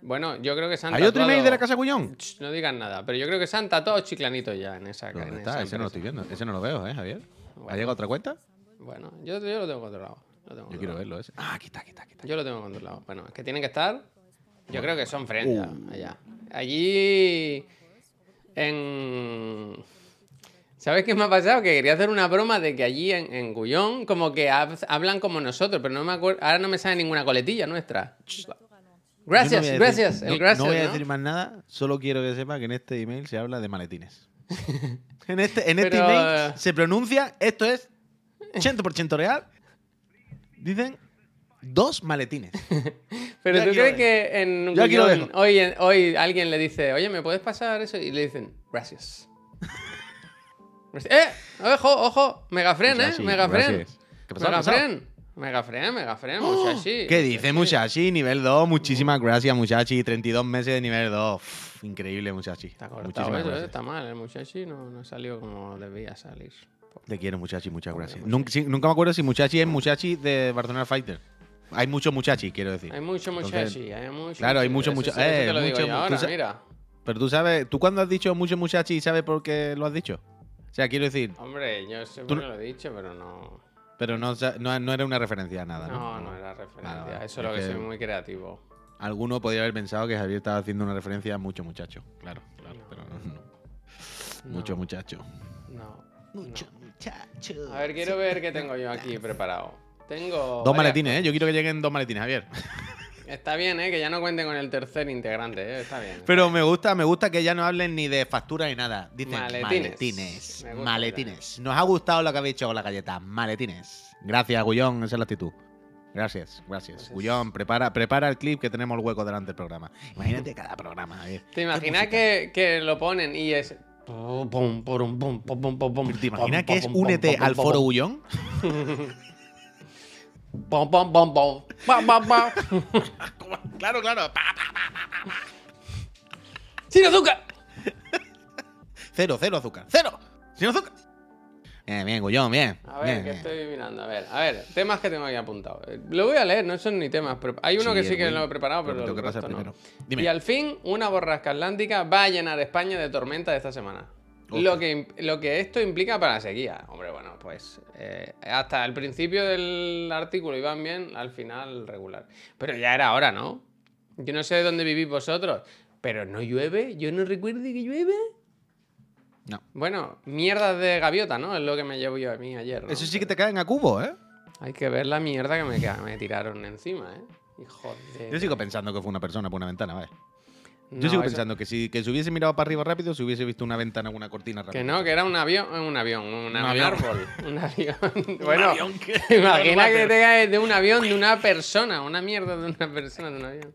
Bueno, yo creo que se han ¿Hay otro email de la Casa Cuñón? No digan nada, pero yo creo que se han tatuado chiclanitos ya en esa, ¿Dónde en está? esa Ese no lo estoy viendo. Ese no lo veo, ¿eh, Javier? ¿Ha Bueno. llegado otra cuenta? Bueno, yo, yo lo tengo controlado. Lo tengo Yo quiero verlo ese. Ah, aquí está, aquí está, aquí está. Yo lo tengo controlado. Bueno, es que tienen que estar. Yo creo que son friends Uh. allá. Allí. En. ¿Sabes qué me ha pasado? Que quería hacer una broma de que allí en, en Gullón, como que hab- hablan como nosotros, pero no me acuerdo. Ahora no me sale ninguna coletilla nuestra. Yo Gracias, no voy a decir- gracias. no- el gracias. No voy a ¿no? decir más nada, solo quiero que sepa que en este email se habla de maletines. en este, en este Pero, email eh, se pronuncia, esto es 100% real. Dicen dos maletines. Pero tú aquí crees que en Ya aquí lo Gullón dejo. hoy, en- hoy alguien le dice, oye, ¿me puedes pasar eso? Y le dicen, gracias. ¡Eh! ¡Ojo, ojo! Megafren, ¿eh? Musashi, Megafren. gracias. ¿Qué pasó? Megafren. Megafren, Megafren, Musashi. ¿Qué dice Musashi? Nivel 2, muchísimas gracias Musashi. 32 meses de nivel 2. Uf, increíble Musashi. Está cortado Muchísimas eso, ¿eh? gracias. está mal. El Musashi no, no salió como debía salir. Te quiero Musashi, muchas gracias. Nunca, sí, nunca me acuerdo si Musashi es Musashi de Barcelona Fighter. Hay mucho Musashi, quiero decir. Hay mucho Entonces, Musashi, hay mucho claro, hay mucho Musashi. Musa- Eso- eso eh, te lo digo mucho- yo ahora, mira. Pero tú sabes, ¿tú cuando has dicho mucho Musashi sabes por qué lo has dicho? O sea, quiero decir, Hombre, yo sé Tú lo he dicho, pero no... pero no, sa- no, no era una referencia a nada. No, No, no era referencia. Eso es lo que que- soy muy creativo. Alguno podría haber pensado que Javier estaba haciendo una referencia a mucho muchacho. Claro, claro, pero no. no. Mucho muchacho. No. Mucho muchacho. A ver, quiero ver qué tengo yo aquí preparado. Tengo. Dos maletines, ¿eh? Yo quiero que lleguen dos maletines, Javier. Está bien, ¿eh? Que ya no cuenten con el tercer integrante, ¿eh? Está bien. Pero me gusta, me gusta que ya no hablen ni de factura ni nada. Dicen Maletines. maletines. Nos ha gustado lo que habéis hecho con la galleta. Maletines. Gracias, Gullón. Esa es la actitud. Gracias, gracias. Pues Gullón, prepara, prepara el clip que tenemos el hueco delante del programa. Imagínate cada programa. Javier. ¿Te imaginas que lo ponen y es. ¿Te imaginas que es únete al foro pum. Claro, claro. ¡Sin azúcar! Cero, cero azúcar. Cero. Sin azúcar. Bien, bien, Gullón, bien. A ver, bien, que bien. estoy mirando. A ver, a ver, temas que tengo aquí apuntados. Eh, Lo voy a leer, no son ni temas. pero Hay uno Sí, que sí que lo he preparado, pero, pero el que no. primero. Dime. Y al fin, una borrasca atlántica va a llenar España de tormenta esta semana. Lo que, lo que esto implica para la sequía. Hombre, bueno, pues eh, hasta el principio del artículo iban bien, al final regular. Pero ya era hora, ¿no? Yo no sé de dónde vivís vosotros, pero no llueve. Yo no recuerdo que llueve. No. Bueno, mierdas de gaviota, ¿no? Es lo que me llevo yo a mí ayer. ¿no? Eso sí que te caen a cubo, ¿eh? Hay que ver la mierda que me, me tiraron encima, ¿eh? Hijo de. Yo sigo pensando que fue una persona por una ventana, ¿vale? Yo No, sigo eso- pensando que si que se hubiese mirado para arriba rápido, se hubiese visto una ventana o una cortina rápido. Que no, que era un avión, eh, un avión, un, avión. árbol, un avión. bueno, avión que- imagina que te caes de un avión de una persona, una mierda de una persona de un avión.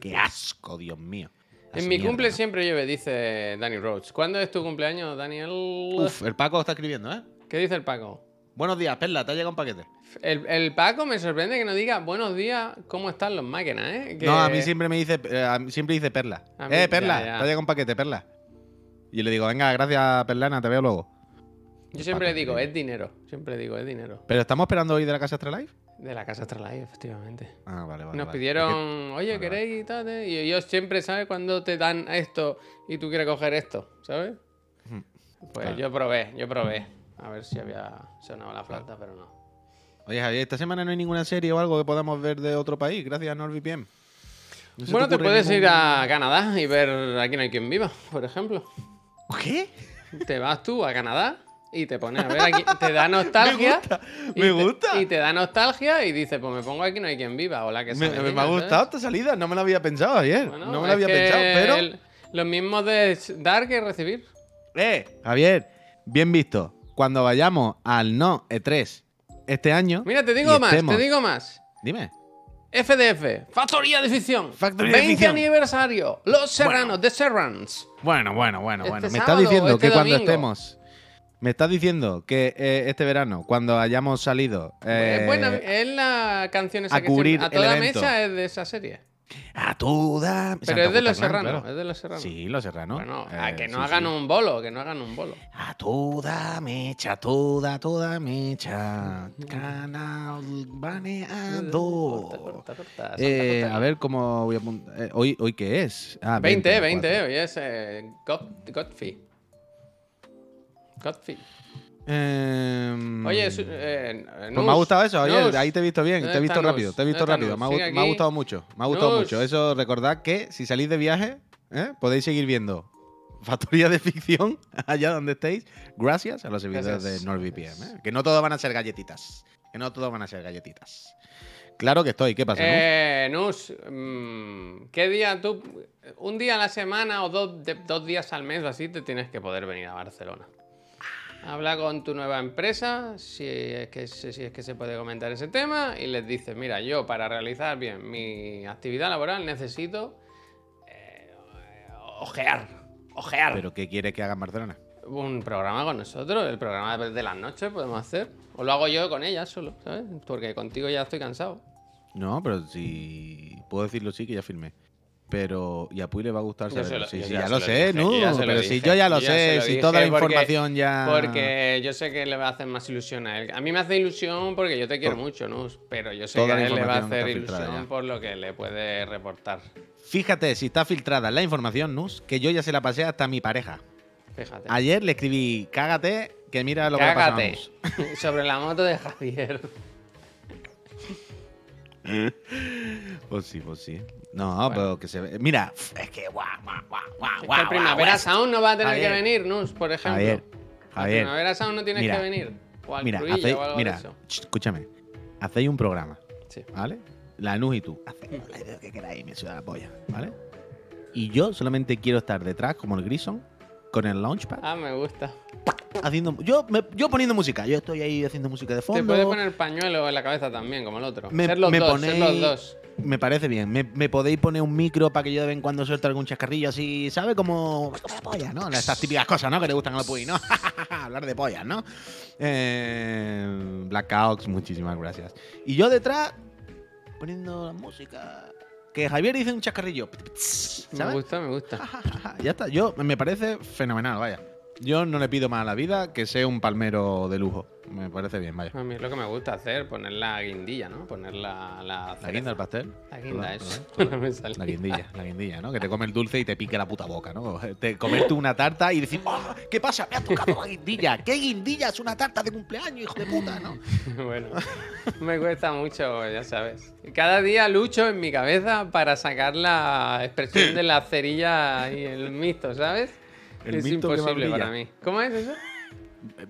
¡Qué asco, Dios mío! En mi cumple siempre llueve, dice Danny Rhodes. ¿Cuándo es tu cumpleaños, Daniel? Uf, el Paco está escribiendo, ¿eh? ¿Qué dice el Paco? Buenos días, Perla, te ha llegado un paquete. El, el Paco me sorprende que no diga buenos días, ¿cómo están los máquinas, eh? Que- No, a mí siempre me dice, eh, a mí siempre dice Perla. A mí- eh, Perla, ya, ya. te ha llegado un paquete, Perla. Y yo le digo, venga, gracias, Perlana, te veo luego. Yo siempre Paco, le digo, es dinero. Siempre digo, es dinero. Pero estamos esperando hoy de la casa Astralife. De la casa Astralife, efectivamente. Ah, vale, vale. Nos vale. pidieron, Es oye, vale, ¿queréis y tal? eh? Y ellos siempre, ¿sabes? Cuando te dan esto y tú quieres coger esto, ¿sabes? Ujú. Pues Claro. yo probé, yo probé. A ver si había sonado la flauta, pero no. Oye, Javier, esta semana no hay ninguna serie o algo que podamos ver de otro país, gracias a NordVPN. ¿No se bueno, te ocurre puedes ningún- ir a Canadá y ver Aquí no hay quien viva, por ejemplo. ¿Qué? Te vas tú a Canadá y te pones a ver aquí, te da nostalgia. gusta, y me te- gusta. y te da nostalgia y dices, pues me pongo aquí no hay quien viva. Hola, que Me, me- me ha gustado esta salida, no me la había pensado ayer. Bueno, no me la había pensado, pero. el- Los mismos de dar que recibir. ¡Eh! Javier, bien visto. Cuando vayamos al No E3 este año. Mira, te digo más, estemos- te digo más. Dime. FDF, Factoría de Ficción. Factoría de 20 Ficción. aniversario. Los Serranos, The Serrans. Bueno, bueno, bueno, Este bueno. Me estás diciendo o este que cuando estemos. Me estás diciendo que eh, este verano, cuando hayamos salido. eh, es buena, es la canción esa a que cubrir siempre- a toda el evento. mecha es de esa serie. A toda. Pero Santa es de Los Serranos, claro. es de Los Serranos. Sí, los serranos. Bueno, Eh, a que no sí, hagan sí. un bolo, que no hagan un bolo. A toda mecha, toda, toda mecha. Canal baneado. Corta, corta, corta, Eh, a ver cómo voy a apuntar. eh, hoy, ¿Hoy qué es? Ah, 20, 24. 20, hoy es eh, God- Godfrey. Em, Oye, su- eh, pues me ha gustado eso, oye, ahí te he visto bien, te he ¿Dónde visto rápido, te he visto ¿Dónde está rápido, me ha, me gustado mucho, me ha gustado mucho. Eso, recordad que si salís de viaje, ¿eh? podéis seguir viendo Factoría de Ficción allá donde estéis, gracias a los servidores Gracias. de NordVPN, ¿eh? que no todo van a ser galletitas, que no todo van a ser galletitas. Claro que estoy, ¿qué pasa? Eh, Nus, mm, ¿qué día tú, un día a la semana o dos, de- dos días al mes o así, te tienes que poder venir a Barcelona? Habla con tu nueva empresa, si es que, se- si es que se puede comentar ese tema, y les dices, mira, yo para realizar bien mi actividad laboral necesito eh, ojear, ojear. ¿Pero qué quiere que haga en Barcelona? Un programa con nosotros, el programa de las noches podemos hacer. O lo hago yo con ella solo, ¿sabes? Porque contigo ya estoy cansado. No, pero si puedo decirlo sí que ya firmé. Pero y a Puy le va a gustar saberlo. Sí, sí, ya lo sé, no, pero si yo ya lo sé, si toda la información ya Porque yo sé que le va a hacer más ilusión a él. A mí me hace ilusión porque yo te quiero mucho, ¿no? Pero yo sé que a él le va a hacer ilusión por lo que le puede reportar. Fíjate si está filtrada la información, Nus, que yo ya se la pasé hasta a mi pareja. Fíjate. Ayer le escribí, cágate, que mira lo que Cágate. Nus. Sobre la moto de Javier. Pues sí, pues sí. No, pero que se ve. Mira, es que guau, guau, guau, guau, Primavera. Sound no va a tener que venir, Nus, por ejemplo. Javier, Javier. Primavera Sound no tienes Mira, que venir. O al Mira, hacéis, o algo mira, de eso. ch, escúchame. Hacéis un programa, Sí. ¿vale? La Nus y tú. Hacéis la idea que queráis, me suda la polla, ¿vale? Y yo solamente quiero estar detrás, como el Grison, con el launchpad, Ah, me gusta. haciendo. Yo, me- yo poniendo música. Yo estoy ahí haciendo música de fondo. Te puedes poner pañuelo en la cabeza también, como el otro. Me- ser los me dos, ser los ponéis- dos. Me parece bien. Me, me podéis poner un micro para que yo de vez en cuando suelte algún chascarrillo así, ¿sabe? Como. La polla, ¿no? Estas típicas cosas, ¿no? Que le gustan a los Puy, ¿no? Hablar de pollas, ¿no? Eh, Black Ox, muchísimas gracias. Y yo detrás, poniendo la música. Que Javier dice un chascarrillo. Me ¿Sabes? gusta, me gusta. ya está. Yo me parece fenomenal, vaya. Yo no le pido más a la vida que sea un palmero de lujo. Me parece bien, vaya. A mí es lo que me gusta hacer, poner la guindilla, ¿no? Poner la. La, La guinda del pastel. La guinda, eso. La guindilla, la guindilla, ¿no? Que te come el dulce y te pique la puta boca, ¿no? Te comerte una tarta y decir, "Oh, ¿qué pasa? Me ha tocado la guindilla. ¿Qué guindilla? Es una tarta de cumpleaños, hijo de puta, ¿no? bueno, me cuesta mucho, ya sabes. Cada día lucho en mi cabeza para sacar la expresión de la cerilla y el mixto, ¿sabes? El es misto que más imposible para mí. ¿Cómo es eso?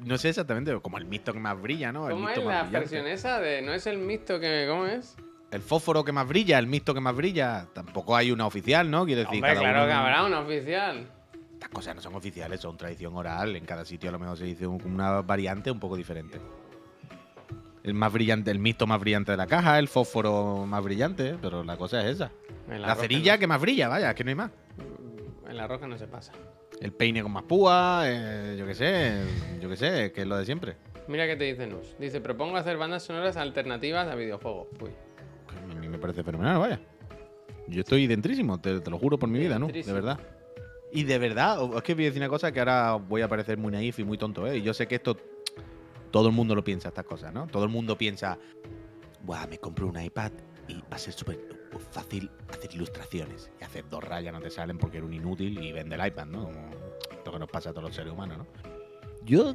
No sé exactamente, como el misto que más brilla, ¿no? El ¿Cómo es la brillante. versión esa de no es el mixto que. ¿Cómo es? El fósforo que más brilla, el misto que más brilla. Tampoco hay una oficial, ¿no? Quiero decir, Hombre, cada claro uno- que habrá una oficial. Estas cosas no son oficiales, son tradición oral. En cada sitio a lo mejor se dice un- una variante un poco diferente. El más brillante, el misto más brillante de la caja, el fósforo más brillante, pero la cosa es esa. La cerilla que más brilla, vaya, es que no hay más. el arroz que no se pasa. El peine con más púa, eh, yo qué sé, yo qué sé, que es lo de siempre. Mira qué te dice Nus. Dice, propongo hacer bandas sonoras alternativas a videojuegos. Uy. A mí me parece fenomenal, vaya. Yo estoy dentrísimo, te, te lo juro por mi vida, ¿no? De verdad. Y de verdad, es que voy a decir una cosa que ahora voy a parecer muy naif y muy tonto, ¿eh? Y yo sé que esto todo el mundo lo piensa, estas cosas, ¿no? Todo el mundo piensa, Buah, me compro un iPad y va a ser súper fácil hacer ilustraciones. Y hacer dos rayas no te salen porque eres un inútil y vende el iPad, ¿no? Como lo que nos pasa a todos los seres humanos, ¿no? Yo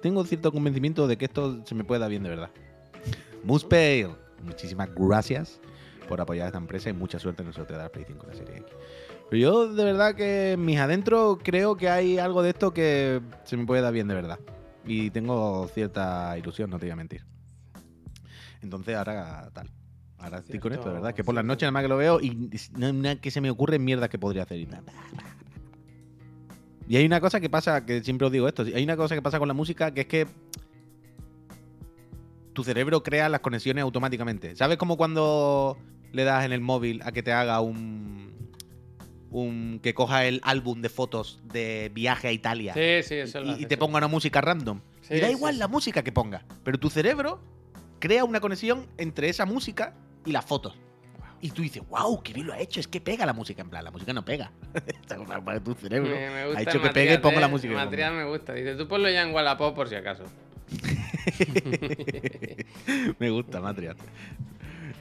tengo cierto convencimiento de que esto se me puede dar bien de verdad. Muspale, muchísimas gracias por apoyar a esta empresa y mucha suerte en el sorteo de la Play 5 de la serie X. Pero yo de verdad que mis adentro creo que hay algo de esto que se me puede dar bien de verdad. Y tengo cierta ilusión, no te voy a mentir. Entonces ahora tal. Ahora estoy con esto, de verdad. Que por las noches nada más que lo veo y no, no que se me ocurre mierda que podría hacer. Y, y hay una cosa que pasa, que siempre os digo esto, hay una cosa que pasa con la música que es que tu cerebro crea las conexiones automáticamente. ¿Sabes como cuando le das en el móvil a que te haga un un que coja el álbum de fotos de viaje a Italia Sí, sí, eso y, lo y hace, te sí. ponga una música random? Sí, y da igual sí. la música que ponga, pero tu cerebro crea una conexión entre esa música y las fotos. Y tú dices, wow, qué bien lo ha hecho, es que pega la música. En plan, la música no pega. Cosa para tu cerebro. Me, me gusta ha hecho que material, pegue y ponga la ¿eh? música. El material me gusta. Dice, tú ponlo ya en Wallapop por si acaso. me gusta, Matriat.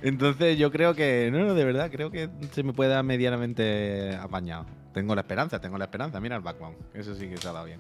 Entonces yo creo que, no, no, de verdad, creo que se me puede dar medianamente apañado. Tengo la esperanza, tengo la esperanza. Mira el background, eso sí que se ha dado bien.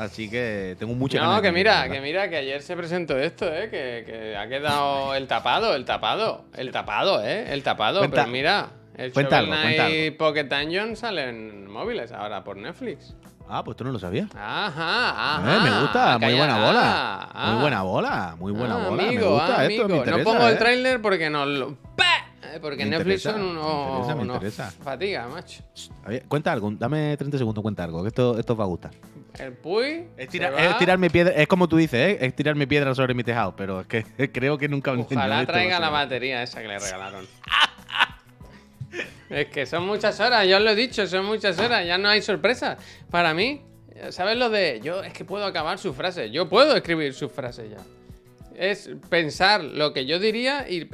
Así que tengo mucha No, que mira, que mira, que ayer se presentó esto, ¿eh? Que, que ha quedado el tapado, el tapado, el tapado, ¿eh? El tapado, Cuenta- pero mira, el cuenta algo, cuenta Knight Pocket Dungeon sale en móviles ahora por Netflix. Ah, pues tú no lo sabías. Ajá, ajá. Eh, me gusta, muy calla- buena bola. ah, ah. Muy buena bola, muy buena Ah, bola. Amigo, me gusta ah, esto, me amigo. interesa, no pongo el ¿eh? tráiler porque no lo... Eh, Porque Me Netflix interesa, son me unos, interesa, me unos interesa. fatiga, macho. A ver, cuenta algo, dame 30 segundos, cuenta algo, que esto, esto os va a gustar. El Puy Es, se tira- va. es tirarme piedra, es como tú dices, ¿eh? es tirarme piedra sobre mi tejado, pero es que creo que nunca Ojalá traiga la batería esa que le regalaron. es que son muchas horas, ya os lo he dicho, son muchas horas, ya no hay sorpresas. Para mí, ¿sabes lo de yo es que puedo acabar sus frases? Yo puedo escribir sus frases ya. Es pensar lo que yo diría y,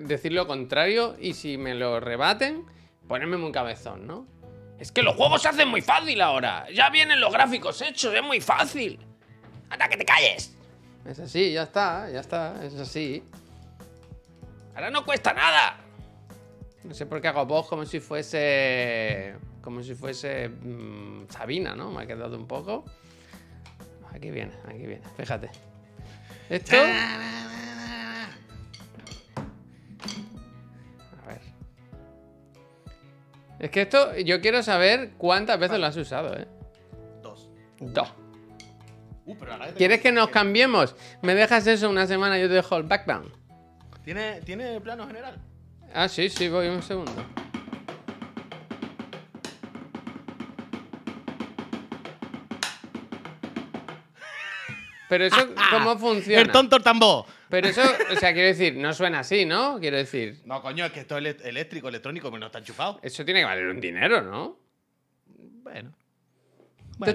decir lo contrario y si me lo rebaten, ponerme muy cabezón, ¿no? Es que los juegos se hacen muy fácil ahora. Ya vienen los gráficos hechos, es muy fácil. ¡Anda, que te calles! Es así, ya está, ya está, es así. Ahora no cuesta nada. No sé por qué hago voz como si fuese. Como si fuese. mm, Sabina, ¿no? Me ha quedado un poco. Aquí viene, aquí viene, fíjate. Esto. A ver. Es que esto, yo quiero saber cuántas veces lo has usado, ¿eh? Dos. Dos. Uh, pero ¿Quieres que nos cambiemos? Me dejas eso una semana y yo te dejo el background. ¿Tiene, ¿Tiene plano general? Ah, sí, sí, voy un segundo. Pero eso, ¿cómo funciona? ¡El tonto tambor! Pero eso, o sea, quiero decir, no suena así, ¿no? Quiero decir, No, coño, es que esto es eléctrico, electrónico, pero no está enchufado. eso tiene que valer un dinero, ¿no? Bueno. Pues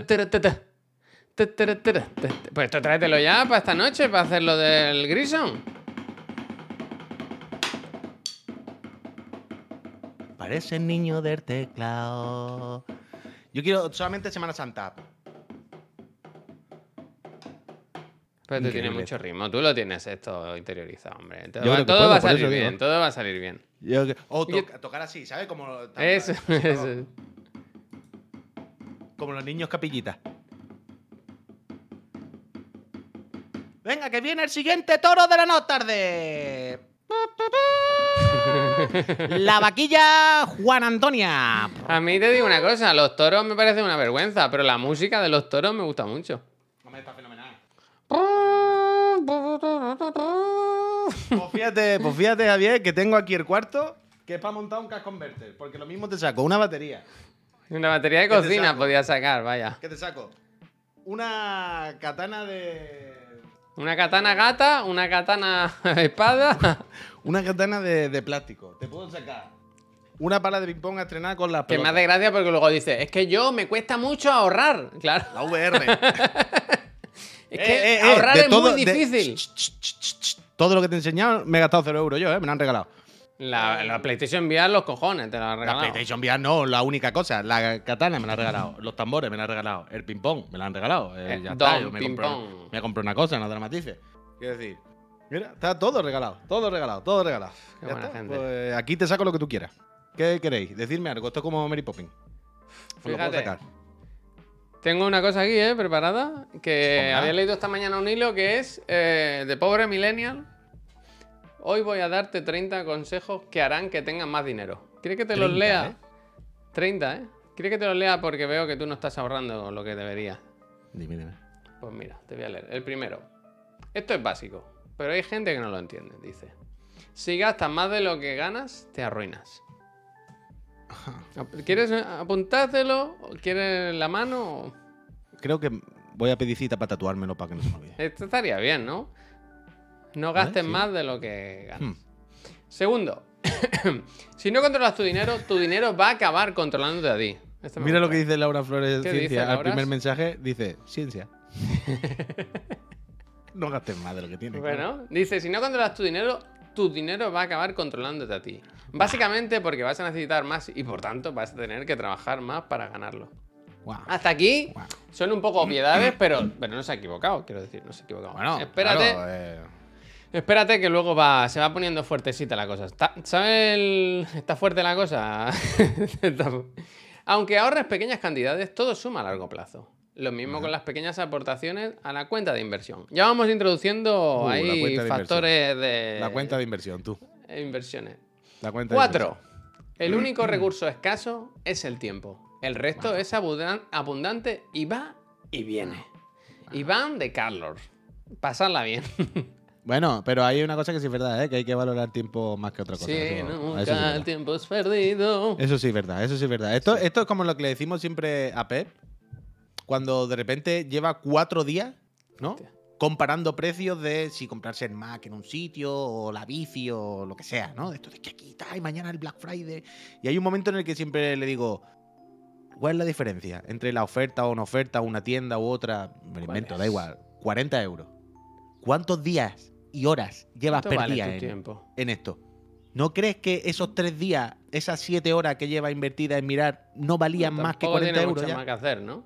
esto tráetelo ya para esta noche, para hacer lo del Grison. Parece el niño del teclado. Yo quiero solamente Semana Santa. Pero tú tienes mucho ritmo, tú lo tienes esto interiorizado, hombre. Todo, Yo va, creo que todo puedo, va a salir digo. bien, todo va a salir bien. Yo que- o Yo- tocar así, ¿sabes? Como, Eso, eso. como los niños capillitas. Venga, que viene el siguiente toro de la no tarde. La vaquilla Juan Antonia. A mí te digo una cosa, los toros me parece una vergüenza, pero la música de los toros me gusta mucho. está fenomenal. Pues fíjate, pues fíjate, Javier, que tengo aquí el cuarto que es para montar un casco converter. Porque lo mismo te saco una batería. Una batería de ¿Qué te cocina podía sacar, vaya. ¿Qué te saco? Una katana de. Una katana gata, una katana espada. Una katana de, de plástico. Te puedo sacar una pala de ping-pong a estrenar con las Que me hace gracia porque luego dice, es que yo me cuesta mucho ahorrar. Claro. La VR. Es Eh, que eh, eh, ahorrar es todo- muy difícil. Ch, ch, ch, ch, ch. Todo lo que te he enseñado me he gastado 0 euros yo, ¿eh? Me lo han regalado. La, la PlayStation VR, los cojones, te la han La regalado. PlayStation VR no, la única cosa. La katana me la han regalado. Los tambores me la han regalado. El ping-pong me la han regalado. Eh, Eh, ya don está, yo me compro, me compro una cosa, no dramatices. Quiero decir, mira, está todo regalado. Todo regalado, todo regalado. Qué Ya buena está, gente. pues, aquí te saco lo que tú quieras. ¿Qué queréis? Decidme algo. Esto es como Mary Poppins. Os lo puedo Fíjate. sacar. Tengo una cosa aquí, ¿eh? Preparada. Que había leído esta mañana un hilo que es eh, de pobre millennial. Hoy voy a darte 30 consejos que harán que tengas más dinero. ¿Quieres que te los 30, lea? ¿eh? 30, ¿eh? ¿Quieres que te los lea? Porque veo que tú no estás ahorrando lo que deberías. Dime, dime. Pues mira, te voy a leer. El primero. Esto es básico, pero hay gente que no lo entiende. Dice: Si gastas más de lo que ganas, te arruinas. ¿Quieres eh, apuntártelo? ¿O ¿Quieres la mano? Creo que voy a pedir cita para tatuármelo para que no se me olvide. Esto estaría bien, ¿no? No gastes sí. más de lo que ganas. Hmm. Segundo, si no controlas tu dinero, tu dinero va a acabar controlándote a ti. Mira lo que dice Laura Flores ¿Qué Ciencia. dice, Al primer mensaje dice ciencia. no gastes más de lo que tienes. claro. Bueno, dice, si no controlas tu dinero, tu dinero va a acabar controlándote a ti. Básicamente porque vas a necesitar más y por tanto vas a tener que trabajar más para ganarlo. Hasta aquí Guau. son un poco obviedades, pero, pero no se ha equivocado, quiero decir, no se ha equivocado. Bueno, espérate, claro, eh, espérate que luego va, se va poniendo fuertecita la cosa. Está, ¿Sabes? el- Está fuerte la cosa. Aunque ahorres pequeñas cantidades, todo suma a largo plazo. Lo mismo con las pequeñas aportaciones a la cuenta de inversión. Ya vamos introduciendo Uh, ahí de factores de la cuenta de inversión, tú. eh, inversiones. La cuenta de Cuatro. El único recurso escaso es el tiempo. El resto es abundan- abundante y va y viene. Y van de Carlos. Pasarla bien. Bueno, pero hay una cosa que sí es verdad, ¿eh? que hay que valorar tiempo más que otra cosa. Sí, Eso- eso sí es nunca el tiempo es perdido. Eso sí es verdad, eso sí es verdad. Esto, esto es como lo que le decimos siempre a Pep, cuando de repente lleva cuatro días, ¿no? Hostia. Comparando precios de si comprarse el Mac en un sitio, o la bici, o lo que sea, ¿no? De esto de que aquí está, y mañana el Black Friday. Y hay un momento en el que siempre le digo, ¿cuál es la diferencia entre la oferta o una oferta, una tienda u otra? Me lo ¿Cuál invento, es? da igual. 40 euros. ¿Cuántos días y horas llevas ¿Cuánto vale perdidas en esto. ¿No crees que esos tres días, esas siete horas que lleva invertida en mirar, no valían más que Tampoco 40 tiene euros mucho ya? más que hacer, ¿no?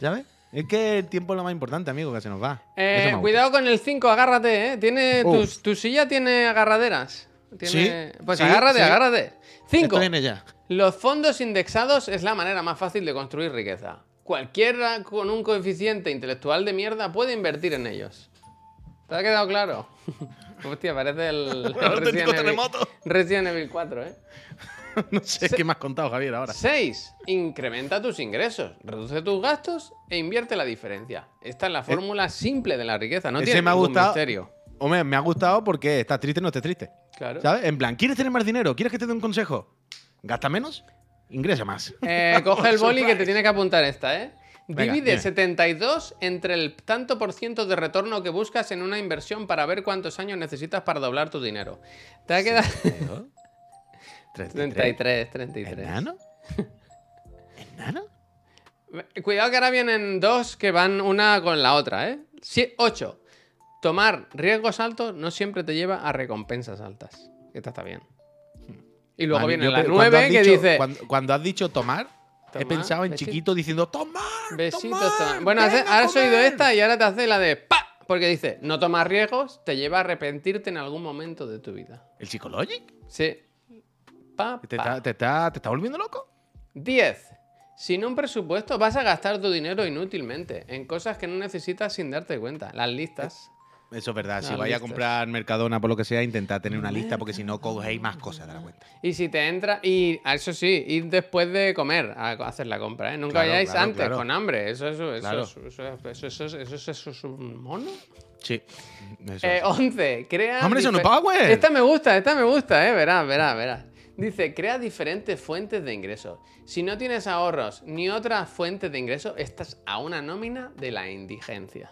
¿Sabes? Es que el tiempo es lo más importante, amigo, que se nos va. Eh, cuidado con el 5, agárrate, ¿eh? Tiene, tu, tu silla tiene agarraderas. Tiene... Sí, Pues sí, agárrate, sí. agárrate. 5. Esto viene ya. Los fondos indexados es la manera más fácil de construir riqueza. Cualquiera con un coeficiente intelectual de mierda puede invertir en ellos. ¿Te ha quedado claro? Hostia, parece el, el Resident, Evil, terremoto. Resident Evil 4, ¿eh? no sé qué me has contado, Javier, ahora. 6. Incrementa tus ingresos, reduce tus gastos e invierte la diferencia. Esta es la fórmula simple de la riqueza, no tiene me ha gustado. misterio. Hombre, me ha gustado porque estás triste, no estés triste. Claro. ¿Sabes? En plan, ¿quieres tener más dinero? ¿Quieres que te dé un consejo? ¿Gasta menos? Ingresa más. Eh, coge el boli que te tiene que apuntar esta, ¿eh? Venga, Divide dime. 72 entre el tanto por ciento de retorno que buscas en una inversión para ver cuántos años necesitas para doblar tu dinero. Te ha quedado 33, 33. ¿Enano? ¿Enano? Cuidado que ahora vienen dos que van una con la otra, ¿eh? 8. Tomar riesgos altos no siempre te lleva a recompensas altas. Esta está bien. Y luego Man, viene la pe- cuando 9 has que dice... Cuando, cuando has dicho tomar, he pensado en besito. chiquito diciendo tomar. Besitos. tomar, toma- Bueno, hace- ahora has oído comer". esta y ahora te hace la de ¡pa! Porque dice, no tomar riesgos te lleva a arrepentirte en algún momento de tu vida. ¿El Psychologic? Sí. Pa, ¿Te pa. está, te, está, ¿Te está volviendo loco? 10. Sin un presupuesto vas a gastar tu dinero inútilmente en cosas que no necesitas sin darte cuenta. Las listas. Eso es verdad. Si Las vais a comprar Mercadona por lo que sea, intentad tener una lista porque si no cogéis más cosas de la cuenta. Y si te entra, y a eso sí, ir después de comer a hacer la compra, ¿eh? Nunca Claro, vayáis claro, antes claro. con hambre. Eso, eso, eso, Claro. eso, eso, eso, eso, eso, eso, eso es un mono. Sí. Eso Eh, es. 11. Crea. ¡Hombre, eso no difer- power! Esta me gusta, esta me gusta, eh. Verás, verás, verás. Dice, crea diferentes fuentes de ingresos. Si no tienes ahorros ni otras fuentes de ingresos, estás a una nómina de la indigencia.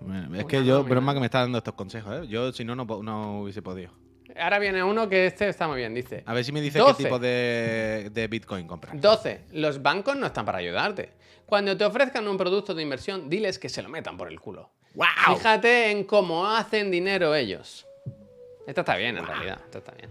Bueno, es que yo, más que me está dando estos consejos, ¿eh? Yo, si no, no, no hubiese podido. Ahora viene uno que este está muy bien, dice. A ver si me dice 12. qué tipo de, de Bitcoin comprar. 12. Los bancos no están para ayudarte. Cuando te ofrezcan un producto de inversión, diles que se lo metan por el culo. ¡Wow! Fíjate en cómo hacen dinero ellos. Esto está bien, en realidad. Esto está bien.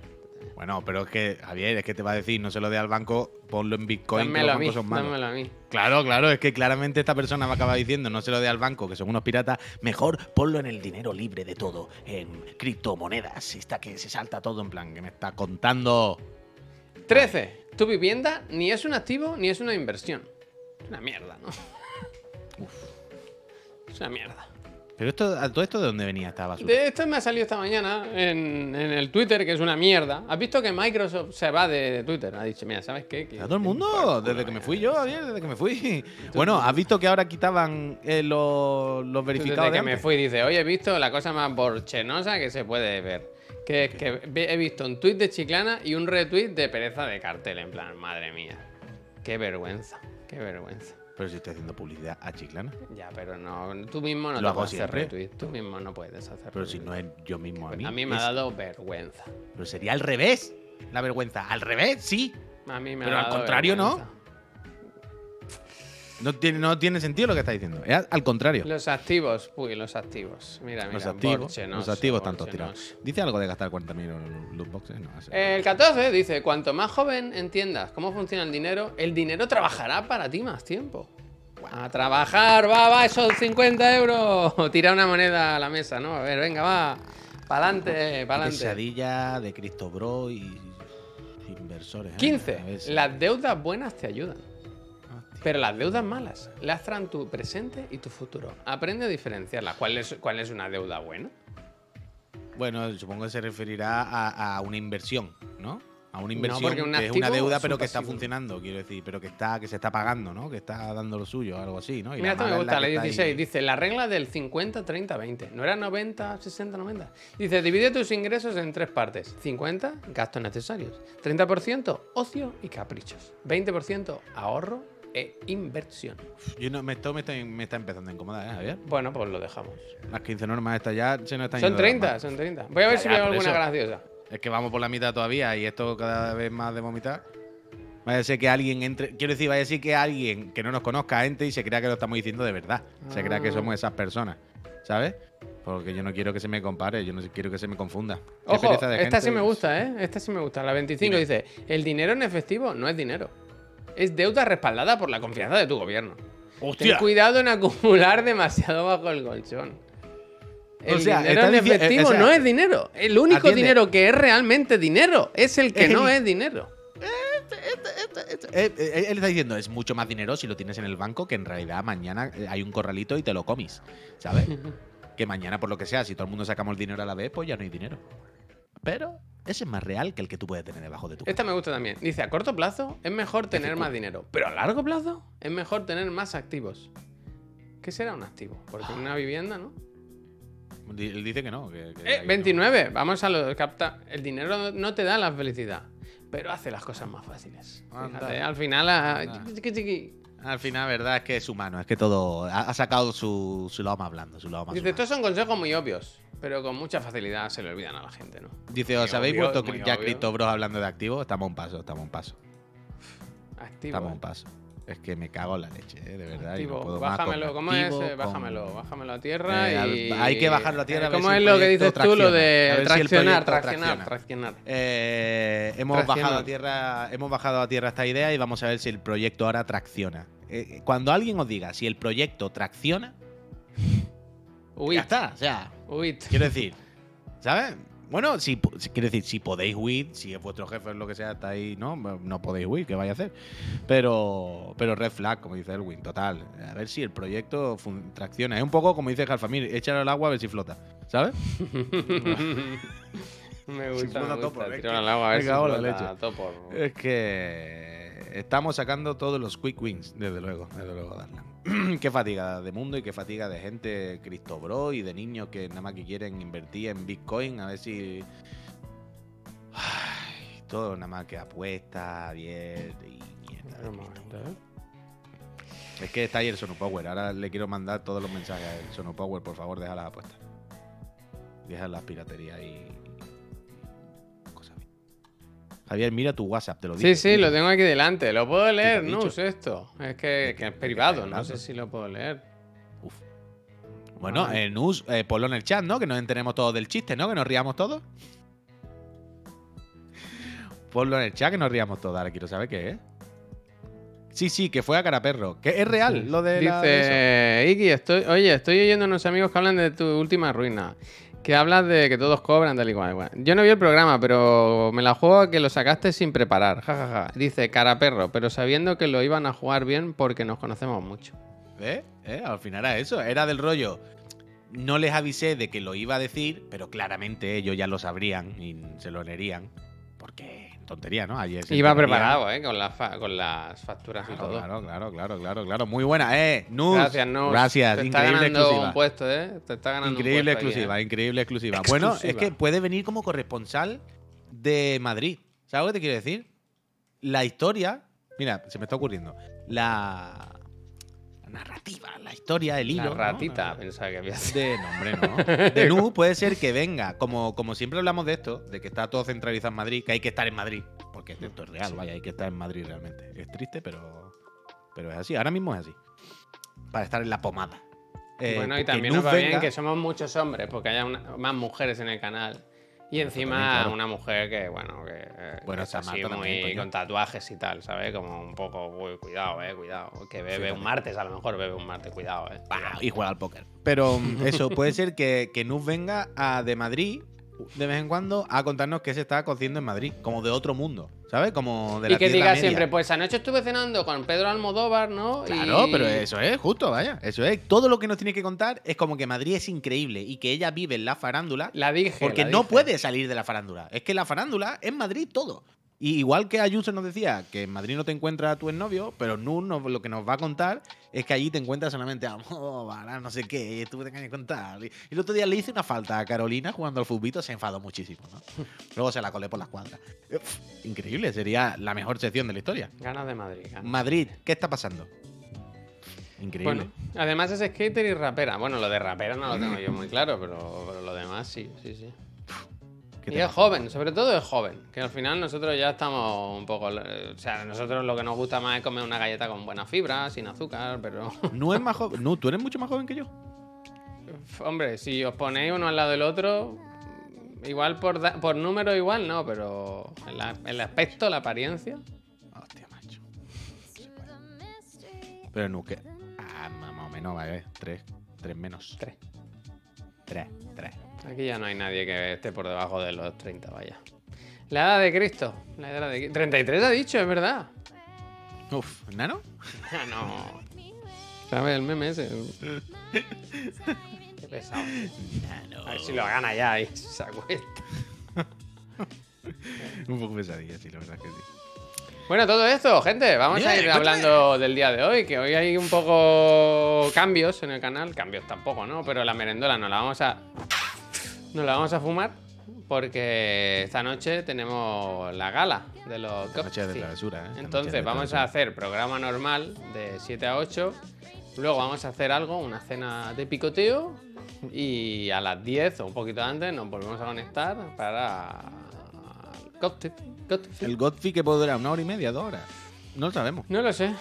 Bueno, pero es que, Javier, es que te va a decir, no se lo dé al banco, ponlo en Bitcoin, que Dámelo los a mí, bancos son malos. dámelo a mí. Claro, claro, es que claramente esta persona me acaba diciendo, no se lo dé al banco, que son unos piratas, mejor ponlo en el dinero libre de todo, en criptomonedas, está que se salta todo en plan, que me está contando. 13. Tu vivienda ni es un activo ni es una inversión. Es una mierda, ¿no? Es una mierda. Pero esto, ¿a todo esto de dónde venía esta basura? De esto me ha salido esta mañana en, en el Twitter, que es una mierda. ¿Has visto que Microsoft se va de Twitter? Ha dicho, mira, ¿sabes qué? A todo el mundo, desde que me fui yo, Javier, desde que me fui. Bueno, ¿has visto que ahora quitaban eh, los, los verificados Desde de que me fui, dice, oye, he visto la cosa más borchenosa que se puede ver. Que es que he visto un tweet de Chiclana y un retweet de pereza de cartel. En plan, madre mía. Qué vergüenza, qué vergüenza. Pero si estoy haciendo publicidad a Chiclana. Ya, pero no, tú mismo no Lo te hago puedes hacer retweet. Tú mismo no puedes hacer Pero si no es yo mismo a mí. A mí me ha dado vergüenza. Pero sería al revés, la vergüenza. Al revés, sí. A mí me Pero ha al dado contrario, ¿no? vergüenza. No tiene, no tiene sentido lo que está diciendo. Es al contrario. Los activos, uy, los activos. Mira, mira, Los activos, borchenoso, los activos todos borchenoso. tirados. ¿Dice algo de gastar 40.000 en loot boxes? No, El 14 dice, cuanto más joven entiendas cómo funciona el dinero, el dinero trabajará para ti más tiempo. A trabajar, va, va, esos 50 euros. Tira una moneda a la mesa, ¿no? A ver, venga, va. Pa'lante, pa'lante. Pesadilla de Cristo Bro y inversores. ¿eh? A 15. ver si- Las deudas buenas te ayudan. Pero las deudas malas lastran tu presente y tu futuro. Aprende a diferenciarlas. ¿Cuál es, cuál es una deuda buena? Bueno, supongo que se referirá a, a una inversión, ¿no? A una inversión porque un que es una deuda, es pero que está funcionando, quiero decir, pero que está que se está pagando, ¿no? Que está dando lo suyo, algo así, ¿no? Y Mira, esto me gusta, la que está ahí- 16. Dice la regla del 50, 30, 20. ¿No era 90, 60, 90? Dice, divide tus ingresos en tres partes. 50, gastos necesarios. 30%, ocio y caprichos. 20%, ahorro e inversión. Yo no, me, esto me está, me está empezando a incomodar, ¿eh, Javier? Bueno, pues lo dejamos. Las 15 normas estas ya se nos están Son yendo de las 30, manos. son 30. Voy a ver Ya, si ya, veo alguna eso. graciosa. Es que vamos por la mitad todavía y esto cada vez más de vomitar. Vaya a ser que alguien entre. Quiero decir, vaya a ser que alguien que no nos conozca entre y se crea que lo estamos diciendo de verdad. Se crea que Ah. somos esas personas. ¿Sabes? Porque yo no quiero que se me compare, yo no quiero que se me confunda. Ojo, esta sí me gusta, ¿eh? Esta sí me gusta. La 25 Dime. dice, el dinero en efectivo no es dinero. Es deuda respaldada por la confianza de tu gobierno. Ten ¡Hostia! cuidado en acumular demasiado bajo el colchón. El O sea, dinero en eh, efectivo o sea, no es dinero. El único atiende. dinero que es realmente dinero es el que no es dinero. Eh, eh, él está diciendo, es mucho más dinero si lo tienes en el banco que en realidad mañana eh, hay un corralito y te lo comis. ¿Sabes? que mañana, por lo que sea, si todo el mundo sacamos el dinero a la vez, pues ya no hay dinero. Pero ese es más real que el que tú puedes tener debajo de tu Esta me gusta también. Dice, a corto plazo es mejor tener más dinero, pero a largo plazo es mejor tener más activos. ¿Qué será un activo? Porque una vivienda, ¿no? Él dice que no. Que, que Eh, ahí no. 29. Vamos a lo capta. El dinero no te da la felicidad, pero hace las cosas más fáciles. Fíjate, al final, ah, chiqui, chiqui. Al final, verdad es que es humano, es que todo ha, ha sacado su, su lado más blando, su lado más Dice, humano. estos son consejos muy obvios, pero con mucha facilidad se le olvidan a la gente, ¿no? Dice, ¿os habéis obvio, vuelto ya obvio. Cristo Bros hablando de activos? Estamos a un paso, estamos a un paso. Activo. Estamos a un paso. Es que me cago en la leche, eh, de verdad. y no Activo. más Bájamelo, ¿cómo es? activo, Eh, con- Bájamelo, bájamelo a tierra Eh, y... hay que bajarlo a tierra a ver ¿Cómo si el es lo que dices tú, lo? A de si traccionar, traccionar, tracciona. traccionar? Eh, hemos bajado a tierra, hemos bajado a tierra esta idea y vamos a ver si el proyecto ahora tracciona. Eh, cuando alguien os diga si el proyecto tracciona, Ya está. O sea, uy. quiero decir, ¿sabes? Bueno, si, si- quiero decir, si podéis huir, si es vuestro jefe o lo que sea, estáis, no, no podéis huir, ¿qué vais a hacer? Pero, pero red flag, como dice Elwin, total. A ver si el proyecto tracciona. Es un poco como dice Jalfamir, échalo al agua a ver si flota, ¿sabes? me Si gusta, flota me gusta. es que al agua a ver si flota leche. Es que estamos sacando todos los quick wins, desde luego, desde luego, Darlan. qué fatiga de mundo y qué fatiga de gente Cristo Bro y de niños que nada más que quieren invertir en Bitcoin, a ver si. Ay, todo nada más que apuesta, bien y mierda. ¿eh? Es que está ahí el Sonopower. Ahora le quiero mandar todos los mensajes al Sonopower. Por favor, deja las apuestas. Deja las piraterías y. Javier, mira tu WhatsApp, te lo digo. Sí, sí, lo tengo aquí delante. ¿Lo puedo leer? Nus, esto? Es que, ¿De que es privado, no sé si lo puedo leer. Uf. Bueno, Vale. en Us, eh, ponlo en el chat, ¿no? Que nos enteremos todos del chiste, ¿no? Que nos riamos todos. Ponlo en el chat que nos riamos todos. Ahora quiero saber qué es. Sí, sí, que fue a cara perro. Que es real lo de la- de. Dice, Iki, estoy, oye, estoy oyendo a unos amigos que hablan de tu última ruina. Que hablas de que todos cobran, tal y cual. Bueno, yo no vi el programa, pero me la juego a que lo sacaste sin preparar. Ja, ja, ja. Dice, cara perro, pero sabiendo que lo iban a jugar bien porque nos conocemos mucho. ¿Eh? ¿Eh? Al final era eso. Era del rollo. No les avisé de que lo iba a decir, pero claramente ellos ya lo sabrían y se lo leerían. Porque tontería, ¿no? Ayer Iba preparado, ¿eh? Con, las fa- con las facturas y Claro, todo. claro, claro, claro, claro, claro. Muy buena, eh. Nus. Gracias, Nus. Gracias, Te está increíble ganando exclusiva. un puesto, ¿eh? Te está ganando un Increíble aquí, exclusiva, ¿eh? increíble exclusiva. Bueno, es que puede venir como corresponsal de Madrid. ¿Sabes lo que te quiero decir? La historia. Mira, se me está ocurriendo. La narrativa, la historia, el hilo. La ratita, pensaba que había De nombre, no. De Nu puede ser que venga, como, como siempre hablamos de esto, de que está todo centralizado en Madrid, que hay que estar en Madrid. Porque esto es real, vaya, hay que estar en Madrid realmente. Es triste, pero, pero es así. Ahora mismo es así. Para estar en la pomada. Eh, Bueno, y también nos va bien que somos muchos hombres, porque haya una- más mujeres en el canal. Y encima claro. una mujer que, bueno, que, eh, Bueno, que es Samantha así muy también, con tatuajes y tal, ¿sabes? Como un poco, uy, cuidado, eh, cuidado. Que bebe un martes, a lo mejor bebe un martes, cuidado, eh. Cuidado. y juega al póker. Pero mm, eso, puede ser que, que Nuz venga a, de Madrid de vez en cuando a contarnos qué se está cociendo en Madrid, como de otro mundo, ¿sabes? Como de la Y que diga Media. siempre, pues anoche estuve cenando con Pedro Almodóvar, ¿no? Claro, Y- pero eso es justo, vaya. Eso es. Todo lo que nos tiene que contar es como que Madrid es increíble y que ella vive en la farándula La dije. porque la no puede salir de la farándula. Es que la farándula es Madrid todo. Y igual que Ayuso nos decía que en Madrid no te encuentras a tu exnovio, pero Nur nos- lo que nos va a contar es que allí te encuentras solamente a no sé qué, tú te que contar. Y el otro día le hice una falta a Carolina jugando al futbito, se enfadó muchísimo, ¿no? Luego se la colé por las cuadras. Increíble, sería la mejor sección de la historia. Ganas de Madrid. ganas. Madrid, ¿qué está pasando? Increíble. Bueno, además es skater y rapera. Bueno, lo de rapera no lo tengo yo muy claro, pero, pero lo demás sí, sí, sí. ¿Qué Y es pasa? joven, sobre todo es joven. Que al final nosotros ya estamos un poco. eh, O sea, nosotros lo que nos gusta más es comer una galleta con buena fibra, sin azúcar, pero. No es más joven. No, tú eres mucho más joven que yo. Hombre, si os ponéis uno al lado del otro. Igual por, da- por número, igual no, pero el, aspecto, la apariencia. Hostia, macho. Pero no, que. Ah, más más o menos, vale. Tres. Tres menos. Tres. Tres. Tres. Aquí ya no hay nadie que esté por debajo de los 30, vaya. La edad de Cristo. La edad de 33 ha dicho, es verdad. Uf, ¿nano? No. ¿Sabes el meme ese? Qué pesado. Nano. A ver si lo gana ya y se acuesta. Un poco pesadilla, sí, la verdad es que sí. Bueno, todo esto, gente, vamos a ir hablando del día de hoy, que hoy hay un poco cambios en el canal, cambios tampoco, ¿no? Pero la merendola nos la vamos a nos la vamos a fumar porque esta noche tenemos la gala de los Noche de travesura, ¿eh? Entonces de vamos a hacer programa normal de 7 a 8, luego vamos a hacer algo, una cena de picoteo y a las 10 o un poquito antes nos volvemos a conectar para Cocktail. Cocktail. El Godfrey que puede durar una hora y media, dos horas. No lo sabemos. No lo sé.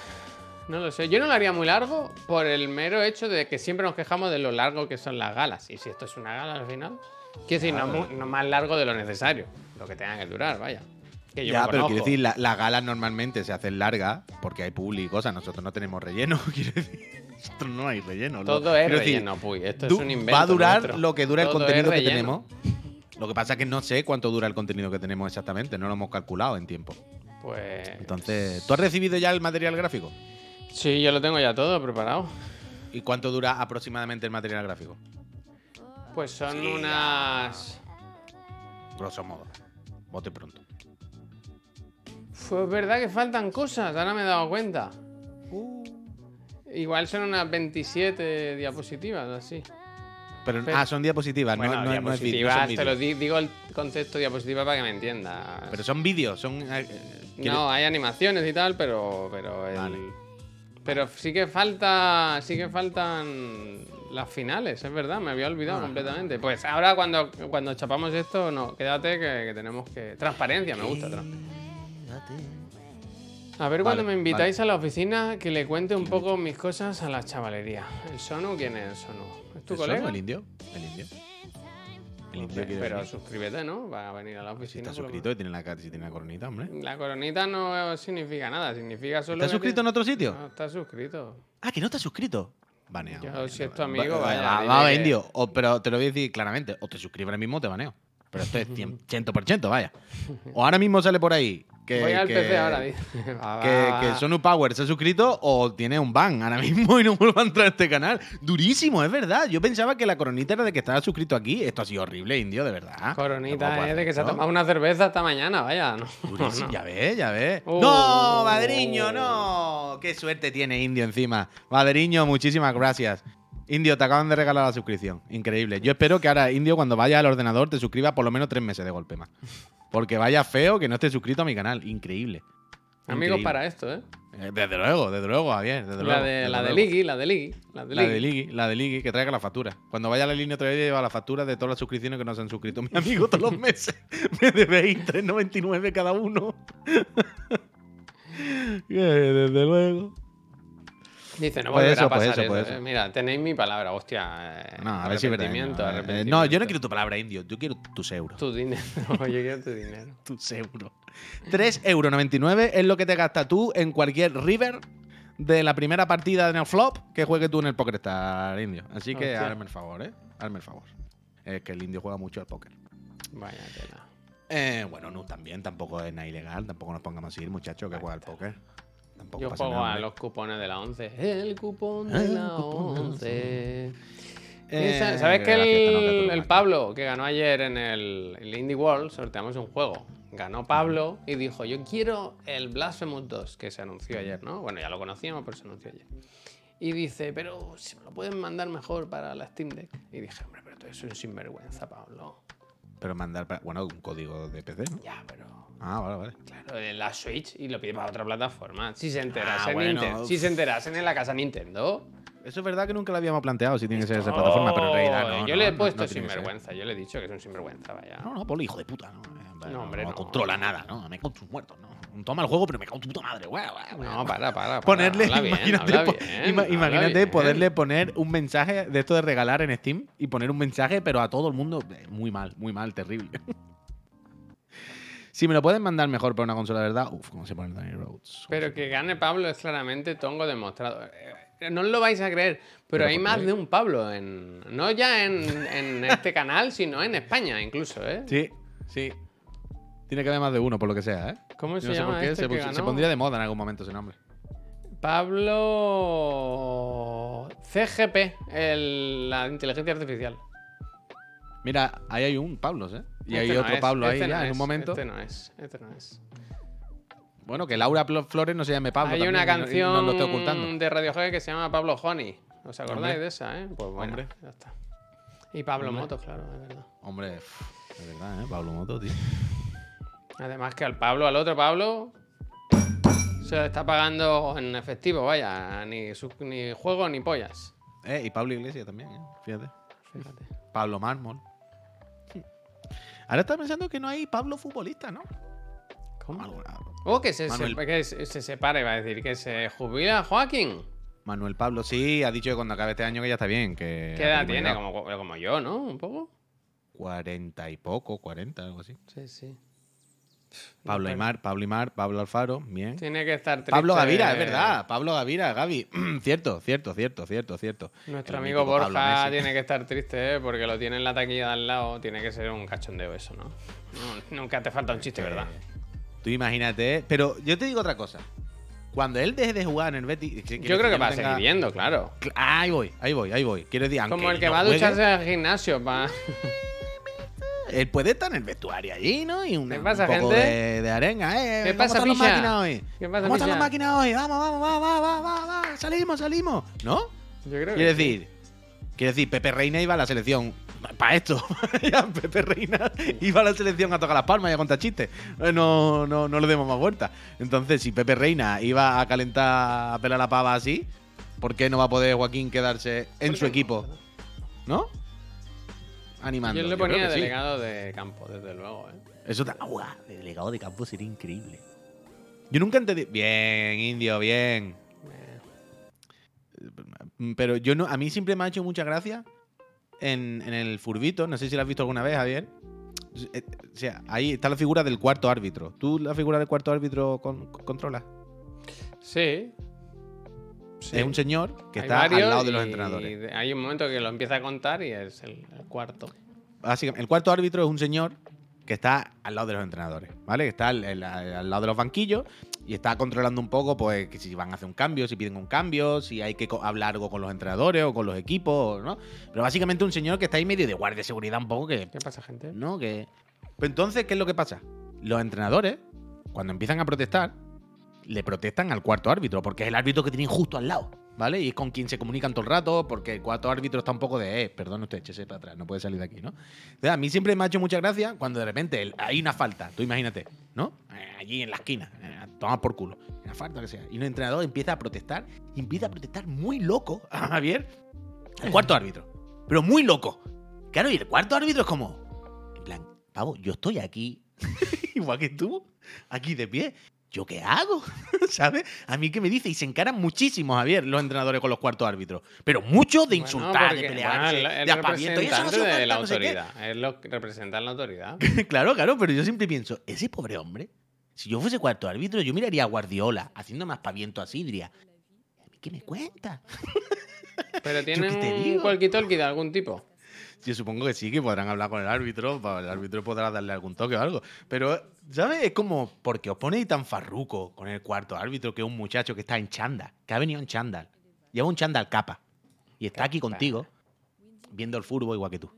No lo sé. Yo no lo haría muy largo por el mero hecho de que siempre nos quejamos de lo largo que son las galas. Y si esto es una gala al final, quiero decir, no, no más largo de lo necesario. Lo que tenga que durar, vaya. Que yo ya, pero quiero decir, la- las galas normalmente se hacen largas porque hay público y cosas. Nosotros no tenemos relleno, quiero decir. Nosotros no hay relleno. Todo Lo- es decir, relleno, puy. Esto es un invento. Va a durar nuestro. lo que dura el Todo contenido que tenemos. Lo que pasa es que no sé cuánto dura el contenido que tenemos exactamente, no lo hemos calculado en tiempo. Pues. Entonces, ¿tú has recibido ya el material gráfico? Sí, yo lo tengo ya todo preparado. ¿Y cuánto dura aproximadamente el material gráfico? Pues son Sí, unas. Grosso modo. Bote pronto. Pues verdad que faltan cosas, ahora me he dado cuenta. Igual son unas 27 diapositivas, así. Pero, Pero- ah, son diapositivas, no- Bueno, no, no, es vídeo, no diapositivas, son te lo di- digo el concepto diapositiva para que me entiendas. Pero son vídeos, son. eh, ¿quieres- No, hay animaciones y tal, pero. Pero, el- Vale. pero sí que falta. Sí que faltan las finales, es verdad, me había olvidado Ah. completamente. Pues ahora cuando, cuando chapamos esto, no, quédate que, que tenemos que. Transparencia, me gusta. tra- A ver, cuando me invitáis a la oficina, que le cuente un poco mis cosas a la chavalería. ¿El Sonu quién es el Sonu? ¿Es tu ¿El colega? Sonu, ¿El indio? El indio. El indio Pero venir. suscríbete, ¿no? Va a venir a la Si oficina. está suscrito y tiene la, si tiene la coronita, hombre. La coronita no significa nada, significa solo. ¿Estás que suscrito en otro sitio? No, está suscrito. Ah, que no estás suscrito. Baneado. Yo, baneado. si es tu Va- amigo, va- vaya, va- dile Vamos, que- indio. O- pero te lo voy a decir claramente. O te suscribes ahora mismo o te baneo. Pero esto es 100%, 100%, vaya. O ahora mismo sale por ahí que, Voy al que, PC ahora, dice. Que, va. Sonu Power se ha suscrito o tiene un ban ahora mismo y no vuelve a entrar a este canal. Durísimo, es verdad. Yo pensaba que la coronita era de que estaba suscrito aquí. Esto ha sido horrible, indio, de verdad. ¿Cómo Coronita es de que se ha tomado una cerveza esta mañana, vaya. No, Durísimo, no. Ya ves, ya ves. Oh. ¡No, madriño, no! ¡Qué suerte tiene Indio encima! Madriño, muchísimas gracias. Indio, te acaban de regalar la suscripción. Increíble. Yo espero que ahora, Indio, cuando vaya al ordenador, te suscriba por lo menos tres meses de golpe más. Porque vaya feo que no esté suscrito a mi canal. Increíble. Amigos Increíble. para esto, ¿eh? Eh, Desde luego, desde luego, Javier. Desde La de, desde la de. Ligi, la de Ligi. La de La Ligi. de Ligi, la de Ligi, que traiga la factura. Cuando vaya a la línea otra vez, lleva la factura de todas las suscripciones que no se han suscrito mi amigo todos los meses. Me debéis 3,99 cada uno. Que Desde luego. Dice, no volverá a pasar eso, eso. eh. eso. Mira, tenéis mi palabra, hostia. eh, No, a ver si verdad. No, eh, no, yo no quiero tu palabra indio, yo quiero tus euros. Tu dinero, yo quiero tu dinero. Tus euros. 3,99 euros es lo que te gastas tú en cualquier river de la primera partida en el flop que juegue tú en el Poker Star, indio. Así que Hostia. hazme el favor, ¿eh? Hazme el favor. Es que el indio juega mucho al póker. Vaya tela. Eh, bueno, no, también, tampoco es nada ilegal, tampoco nos pongamos así, muchacho, que juega al póker. Tampoco Yo pasa juego nada, a hombre. los cupones de la 11. El cupón de la cupón de la 11. Eh, ¿Sabes que el, el. Pablo, que ganó ayer en el, el Indie World, sorteamos un juego? Ganó Pablo y dijo, yo quiero el Blasphemous 2, que se anunció ayer, ¿no? Bueno, ya lo conocíamos, pero se anunció ayer. Y dice, pero si me lo pueden mandar mejor para la Steam Deck. Y dije, hombre, pero tú eres un sinvergüenza, Pablo. Pero mandar, para- bueno, un código de PC, ¿no? Ya, pero... Ah, vale, vale. Claro, en la Switch y lo pide para otra plataforma. Si se enterasen, Ah, bueno. Ninten- si se enterasen en la casa Nintendo. Eso es verdad que nunca lo habíamos planteado si tiene que ser esa plataforma, pero en realidad no. Yo no, le he puesto no sinvergüenza, yo le he dicho que es un sinvergüenza, vaya. No, no, Poli, hijo de puta, no. Eh, No, hombre, no. controla nada, ¿no? Me cago en tus muertos, ¿no? Toma el juego, pero me cago en tu puta madre, güey. No, para, para. para. Ponerle, bien, imagínate, po- bien, ima- imagínate poderle poner un mensaje de esto de regalar en Steam y poner un mensaje, pero a todo el mundo, eh, muy mal, muy mal, terrible. si me lo pueden mandar mejor para una consola de verdad, uff, ¿cómo se pone Tony Rhodes? Pero que gane Pablo es claramente tongo demostrado. Eh, No os lo vais a creer, pero, ¿Pero hay más de un Pablo en. No ya en, en este canal, sino en España incluso, ¿eh? Sí, sí. Tiene que haber más de uno, por lo que sea, ¿eh? ¿Cómo se no sé llama por qué, este se, que se pondría de moda en algún momento ese nombre. Pablo CGP, el- la inteligencia artificial. Mira, ahí hay un Pablo, ¿eh? Y Este hay no otro es, Pablo ahí este no ya en es, un momento. Este no es, este no es. Bueno, que Laura Flores no se llame Pablo. Hay también, una no- canción nos lo estoy ocultando. de Radiohead que se llama Pablo Honey. ¿Os acordáis Hombre. de esa, eh? Pues bueno, Hombre. ya está. Y Pablo Hombre. Motos, claro, es verdad. Hombre, de verdad, ¿eh? Pablo Moto, tío. Además que al Pablo, al otro Pablo, se le está pagando en efectivo, vaya, ni, ni juego ni pollas. Eh, y Pablo Iglesias también, ¿eh? Fíjate. Fíjate. Pablo Mármol. Ahora está pensando que no hay Pablo futbolista, ¿no? ¿Cómo? Alguna- Oh, que se, Manuel. se- que se, se separe, va a decir, que se jubila Joaquín. Manuel Pablo, sí, ha dicho que cuando acabe este año que ya está bien. Que ¿Qué edad tiene? Como, como yo, ¿no? Un poco. 40 y poco, 40, algo así. Sí, sí. Pablo Aymar, Pablo Aymar, Pablo Alfaro, bien. Tiene que estar triste. Pablo Gavira, es verdad. Pablo Gavira, Gaby. cierto, cierto, cierto, cierto, cierto. Nuestro El amigo Borja tiene que estar triste, ¿eh? porque lo tiene en la taquilla de al lado. Tiene que ser un cachondeo eso, ¿no? No, Nunca te falta un chiste, ¿verdad? Tú imagínate, pero yo te digo otra cosa. Cuando él deje de jugar en el Betis. Yo quiero creo que va a seguir yendo, claro. Cl- ah, ahí voy, ahí voy, ahí voy. Quiero decir, Como el que no va a juegue, ducharse al gimnasio, pa. Él puede estar en el vestuario allí, ¿no? Y un, ¿Qué pasa, un poco gente? de, de arenga, ¿eh? ¿Qué ¿Cómo pasa, están las máquinas hoy? ¿Qué pasa, ¿Cómo están las máquinas hoy? Vamos, vamos, vamos, va, va, va, va, va. Salimos, salimos. ¿No? Yo creo que Quiere sí. decir, quiere decir, Pepe Reina iba a la selección. Para esto. Pepe Reina iba a la selección a tocar las palmas y a contar chistes. Eh, No, no, no le demos más vueltas. Entonces, si Pepe Reina iba a calentar, a pelar la pava así, ¿por qué no va a poder Joaquín quedarse en ¿Por su equipo? ¿No? Animando. Yo le Yo ponía sí. delegado de campo, desde luego, ¿eh? Eso está. ¡Guau! Delegado de campo sería increíble. Yo nunca entendí. Bien, indio, bien. Pero yo no. A mí siempre me ha hecho mucha gracia en, en el furbito. No sé si lo has visto alguna vez, Javier. Eh, O sea, ahí está la figura del cuarto árbitro. ¿Tú la figura del cuarto árbitro con- controlas? Sí. Sí. Es un señor que Hay está al lado de los entrenadores. Hay un momento que lo empieza a contar y es el, el cuarto. Básicamente, el cuarto árbitro es un señor que está al lado de los entrenadores, ¿vale? Que está al, al- al lado de los banquillos y está controlando un poco, pues, que si van a hacer un cambio, si piden un cambio, si hay que hablar algo con los entrenadores o con los equipos, ¿no? Pero básicamente un señor que está ahí medio de guardia de seguridad un poco que... ¿Qué pasa, gente? ¿No? Que... Pues entonces, ¿qué es lo que pasa? Los entrenadores, cuando empiezan a protestar, le protestan al cuarto árbitro, porque es el árbitro que tienen justo al lado, ¿vale? Y es con quien se comunican todo el rato, porque el cuarto árbitro está un poco de, eh, perdón usted, échese para atrás, no puede salir de aquí, ¿no? Entonces, a mí siempre me ha hecho mucha gracia cuando de repente hay una falta, tú imagínate, ¿no? Eh, allí en la esquina, eh, toma por culo, una falta que sea. Y un entrenador empieza a protestar, y empieza a protestar muy loco, a Javier, el cuarto árbitro, pero muy loco. Claro, y el cuarto árbitro es como, en plan, pavo, yo estoy aquí, igual que tú, aquí de pie. ¿Yo qué hago? ¿Sabes? A mí qué me dice. Y se encaran muchísimo, Javier, los entrenadores con los cuartos árbitros. Pero mucho de Bueno, insultar, porque, de bueno, el de. Y eso no sido de la no sé qué. autoridad. Es lo que representa la autoridad. claro, claro, pero yo siempre pienso, ese pobre hombre, si yo fuese cuarto árbitro, yo miraría a Guardiola haciendo más paviento "¿A mí ¿qué me cuenta? Pero te un walkie-talkie de algún tipo. Yo supongo que sí, que podrán hablar con el árbitro, el árbitro podrá darle algún toque o algo. Pero, ¿sabes? Es como, ¿por qué os ponéis tan farruco con el cuarto árbitro que es un muchacho que está en chándal? Que ha venido en chándal. Lleva un chándal capa. Y está aquí contigo, viendo el furbo igual que tú.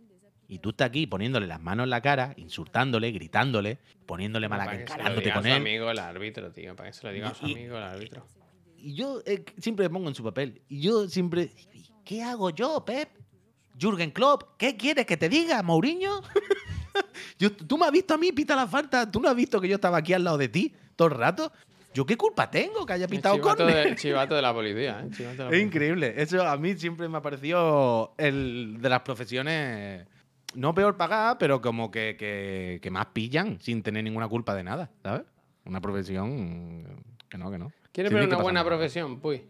Y tú estás aquí poniéndole las manos en la cara, insultándole, gritándole, poniéndole mala lo encarándote con él. amigo el árbitro, tío. Para que se lo diga a su Y- amigo el árbitro. Y yo eh, siempre me pongo en su papel. Y yo siempre. ¿Qué hago yo, Pep? Jürgen Klopp, ¿qué quieres que te diga, Mourinho? Yo- tú me has visto a mí pita la falta. ¿Tú no has visto que yo estaba aquí al lado de ti todo el rato? ¿Yo qué culpa tengo que haya El pitado chivato, córner? de, chivato de la policía, ¿eh? Chivato de la Es policía. increíble. Eso a mí siempre me ha parecido el de las profesiones. No peor pagada, pero como que, que- que más pillan sin tener ninguna culpa de nada, ¿sabes? Una profesión que no, que no. ¿Quieres ver una buena nada. profesión? Puy.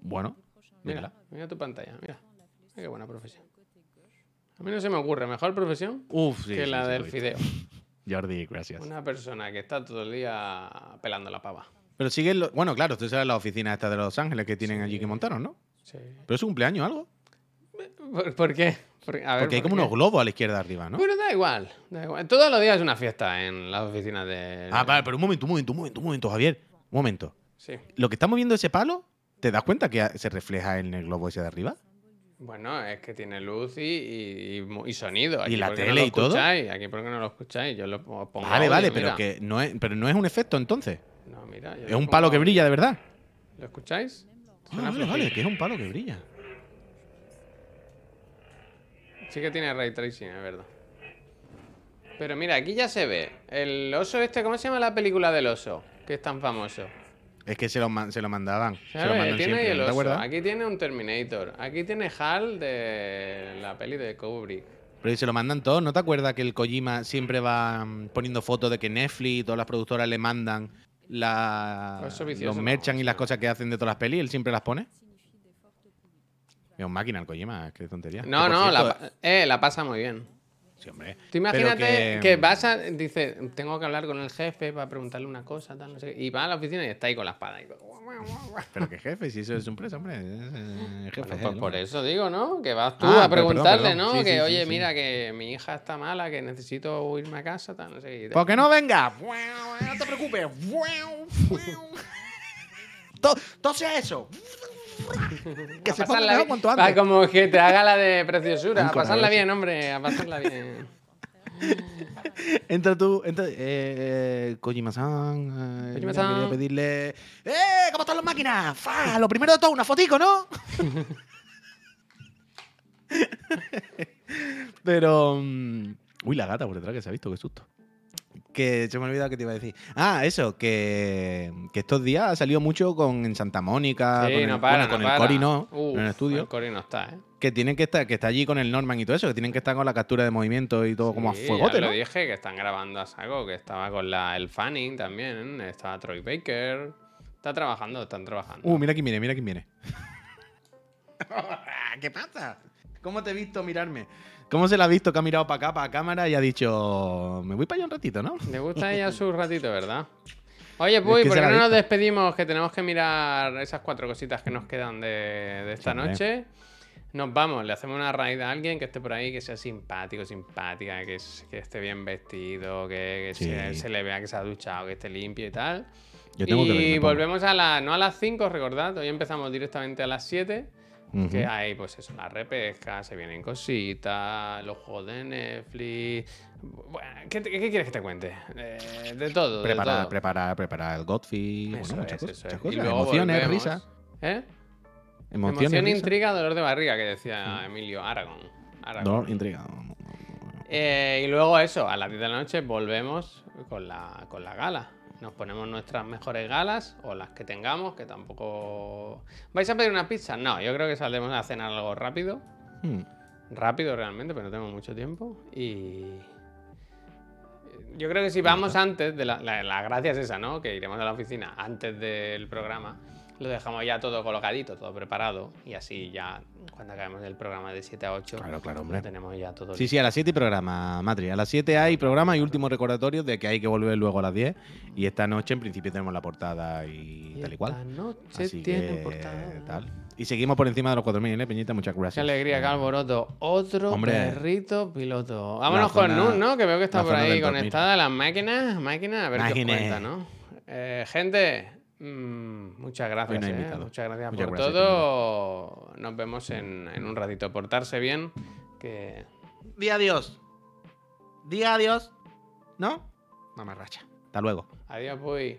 Bueno, Mira, mira tu pantalla, mira. Mira qué buena profesión. A mí no se me ocurre mejor profesión Uf, sí, que sí, la sí, del fideo. Jordi, gracias. Una persona que está todo el día pelando la pava. Pero sigue. lo- Bueno, claro, tú sabes la oficina esta de Los Ángeles que tienen allí que montaron, ¿no? Sí. Pero es un cumpleaños o algo. ¿Por, por qué? Porque, a ver, Porque hay ¿por como qué? unos globos a la izquierda arriba, ¿no? Bueno, da igual, da igual. Todos los días es una fiesta en las oficinas de. Ah, vale, pero un momento, un momento, un momento, un momento, Javier. Un momento. Sí. Lo que está moviendo ese palo, ¿te das cuenta que se refleja en el globo ese de arriba? Bueno, es que tiene luz y, y- y sonido. ¿Y la ¿por qué no tele lo y todo? Aquí, ¿por qué no lo escucháis? Yo lo pongo. Vale, audio, vale, pero que no es, pero no es un efecto entonces. No, mira. yo Es un palo que brilla de verdad. ¿Lo escucháis? Ah, vale, vale, que es un palo que brilla. Sí que tiene ray tracing, es verdad. Pero mira, aquí ya se ve. El oso este, ¿cómo se llama la película del oso? Que es tan famoso. Es que se lo, man- se lo mandaban. Se lo siempre, el ¿no te acuerdas? Aquí tiene un Terminator. Aquí tiene HAL de la peli de Kubrick. Pero se lo mandan todos. ¿No te acuerdas que el Kojima siempre va mm, poniendo fotos de que Netflix y todas las productoras le mandan la, los merchan y las cosas que hacen de todas las pelis? Él siempre las pone. Es un máquina el Kojima, qué tontería. No, Que, no, cierto, la, pa- eh, la pasa muy bien. Sí, hombre. Tú imagínate que... que- vas a. Dice, tengo que hablar con el jefe para preguntarle una cosa, tal, no sé qué. Y va a la oficina y está ahí con la espada. y- Pero que jefe, si eso es un preso, hombre. eh, jefe, Bueno, pues por eso digo, ¿no? Que vas tú Ah, a perdón, preguntarle, perdón. ¿no? Sí, que, sí, oye, sí. mira, que mi hija está mala, que necesito irme a casa, tal, no sé qué. ¿Por qué no venga? No te preocupes. To- Tose eso. Que se ponga mejor Va, antes. como que te haga la de preciosura. A pasarla bien, hombre, a pasarla bien. Entra tú, entra. Eh, eh, Kojima-san. eh, Kojima-san. quería pedirle. ¡Eh! ¿Cómo están las máquinas? ¡Fa! Lo primero de todo, una fotico, ¿no? Pero. mm, Uy, la gata por detrás que se ha visto, qué susto. Que se me ha olvidado que te iba a decir. Ah, eso, que, que estos días ha salido mucho con en Santa Mónica, Sí, con el, no para, bueno, con no el para. Cori no, Uf, en el estudio, El Cori no está, ¿eh? que tienen que estar, que está allí con el Norman y todo eso, que tienen que estar con la captura de movimiento y todo como a fuegote, ya ¿no? lo dije, que están grabando a saco, que estaba con la, el Fanning también, estaba Troy Baker. Está trabajando, están trabajando. Uh, mira quién viene, mira quién viene. ¿Qué pasa? ¿Cómo te he visto mirarme? ¿Cómo se la ha visto que ha mirado para acá, para cámara y ha dicho, me voy para allá un ratito, ¿no? Le gusta ella su ratito, ¿verdad? Oye, Puy, que ¿por qué no nos despedimos? Que tenemos que mirar esas cuatro cositas que nos quedan de, de esta Sí, noche. Nos vamos, le hacemos una raid a alguien que esté por ahí, que sea simpático, simpática, que, es- que esté bien vestido, que, que Sí. se, se le vea que se ha duchado, que esté limpio y tal. Yo tengo que ver, y volvemos a las, no a las 5, recordad, hoy empezamos directamente a las 7. Que hay, pues eso, la repesca, se vienen cositas, los juegos de Netflix. Bueno, ¿qué, te- qué quieres que te cuente? Eh, de todo, de Preparar, todo. preparar, preparar el Godfrey, bueno, muchas es, cosas, muchas cosas. Emociones, volvemos. risa. ¿Eh? Emociones, Emoción, risa. intriga, dolor de barriga, que decía Emilio Aragón. Aragón. Dolor, intriga. Eh, y luego eso, a las 10 de la noche volvemos con la, con la gala. Nos ponemos nuestras mejores galas o las que tengamos, que tampoco... ¿Vais a pedir una pizza? No, yo creo que saldremos a cenar algo rápido. Hmm. Rápido realmente, pero no tengo mucho tiempo. Y... Yo creo que si vamos antes, de la, la, la gracia es esa, ¿no? Que iremos a la oficina antes del programa, lo dejamos ya todo colocadito, todo preparado, y así ya cuando acabemos el programa de 7 a 8, Claro, claro, hombre. lo tenemos ya todo Sí, sí, a las 7 hay programa, Matri. A las 7 hay programa y último recordatorio de que hay que volver luego a las 10. Y esta noche, en principio, tenemos la portada y, tal y cual. Esta noche Así tiene que, portada. tal. Y seguimos por encima de los 4.000, ¿eh, Peñita? Muchas Qué gracias. alegría, qué alboroto. Otro Hombre. perrito piloto. Vámonos zona- con Nun, ¿no? Que veo que está por ahí conectada las máquinas. Máquinas, a ver qué os cuenta, ¿no? Eh, gente, Mm, muchas gracias. No eh, muchas gracias muchas por gracias, todo. Nos vemos en, en, un ratito. Portarse bien. Que... Día adiós. Día adiós. ¿No? Mamarracha. Hasta luego. Adiós, Puy.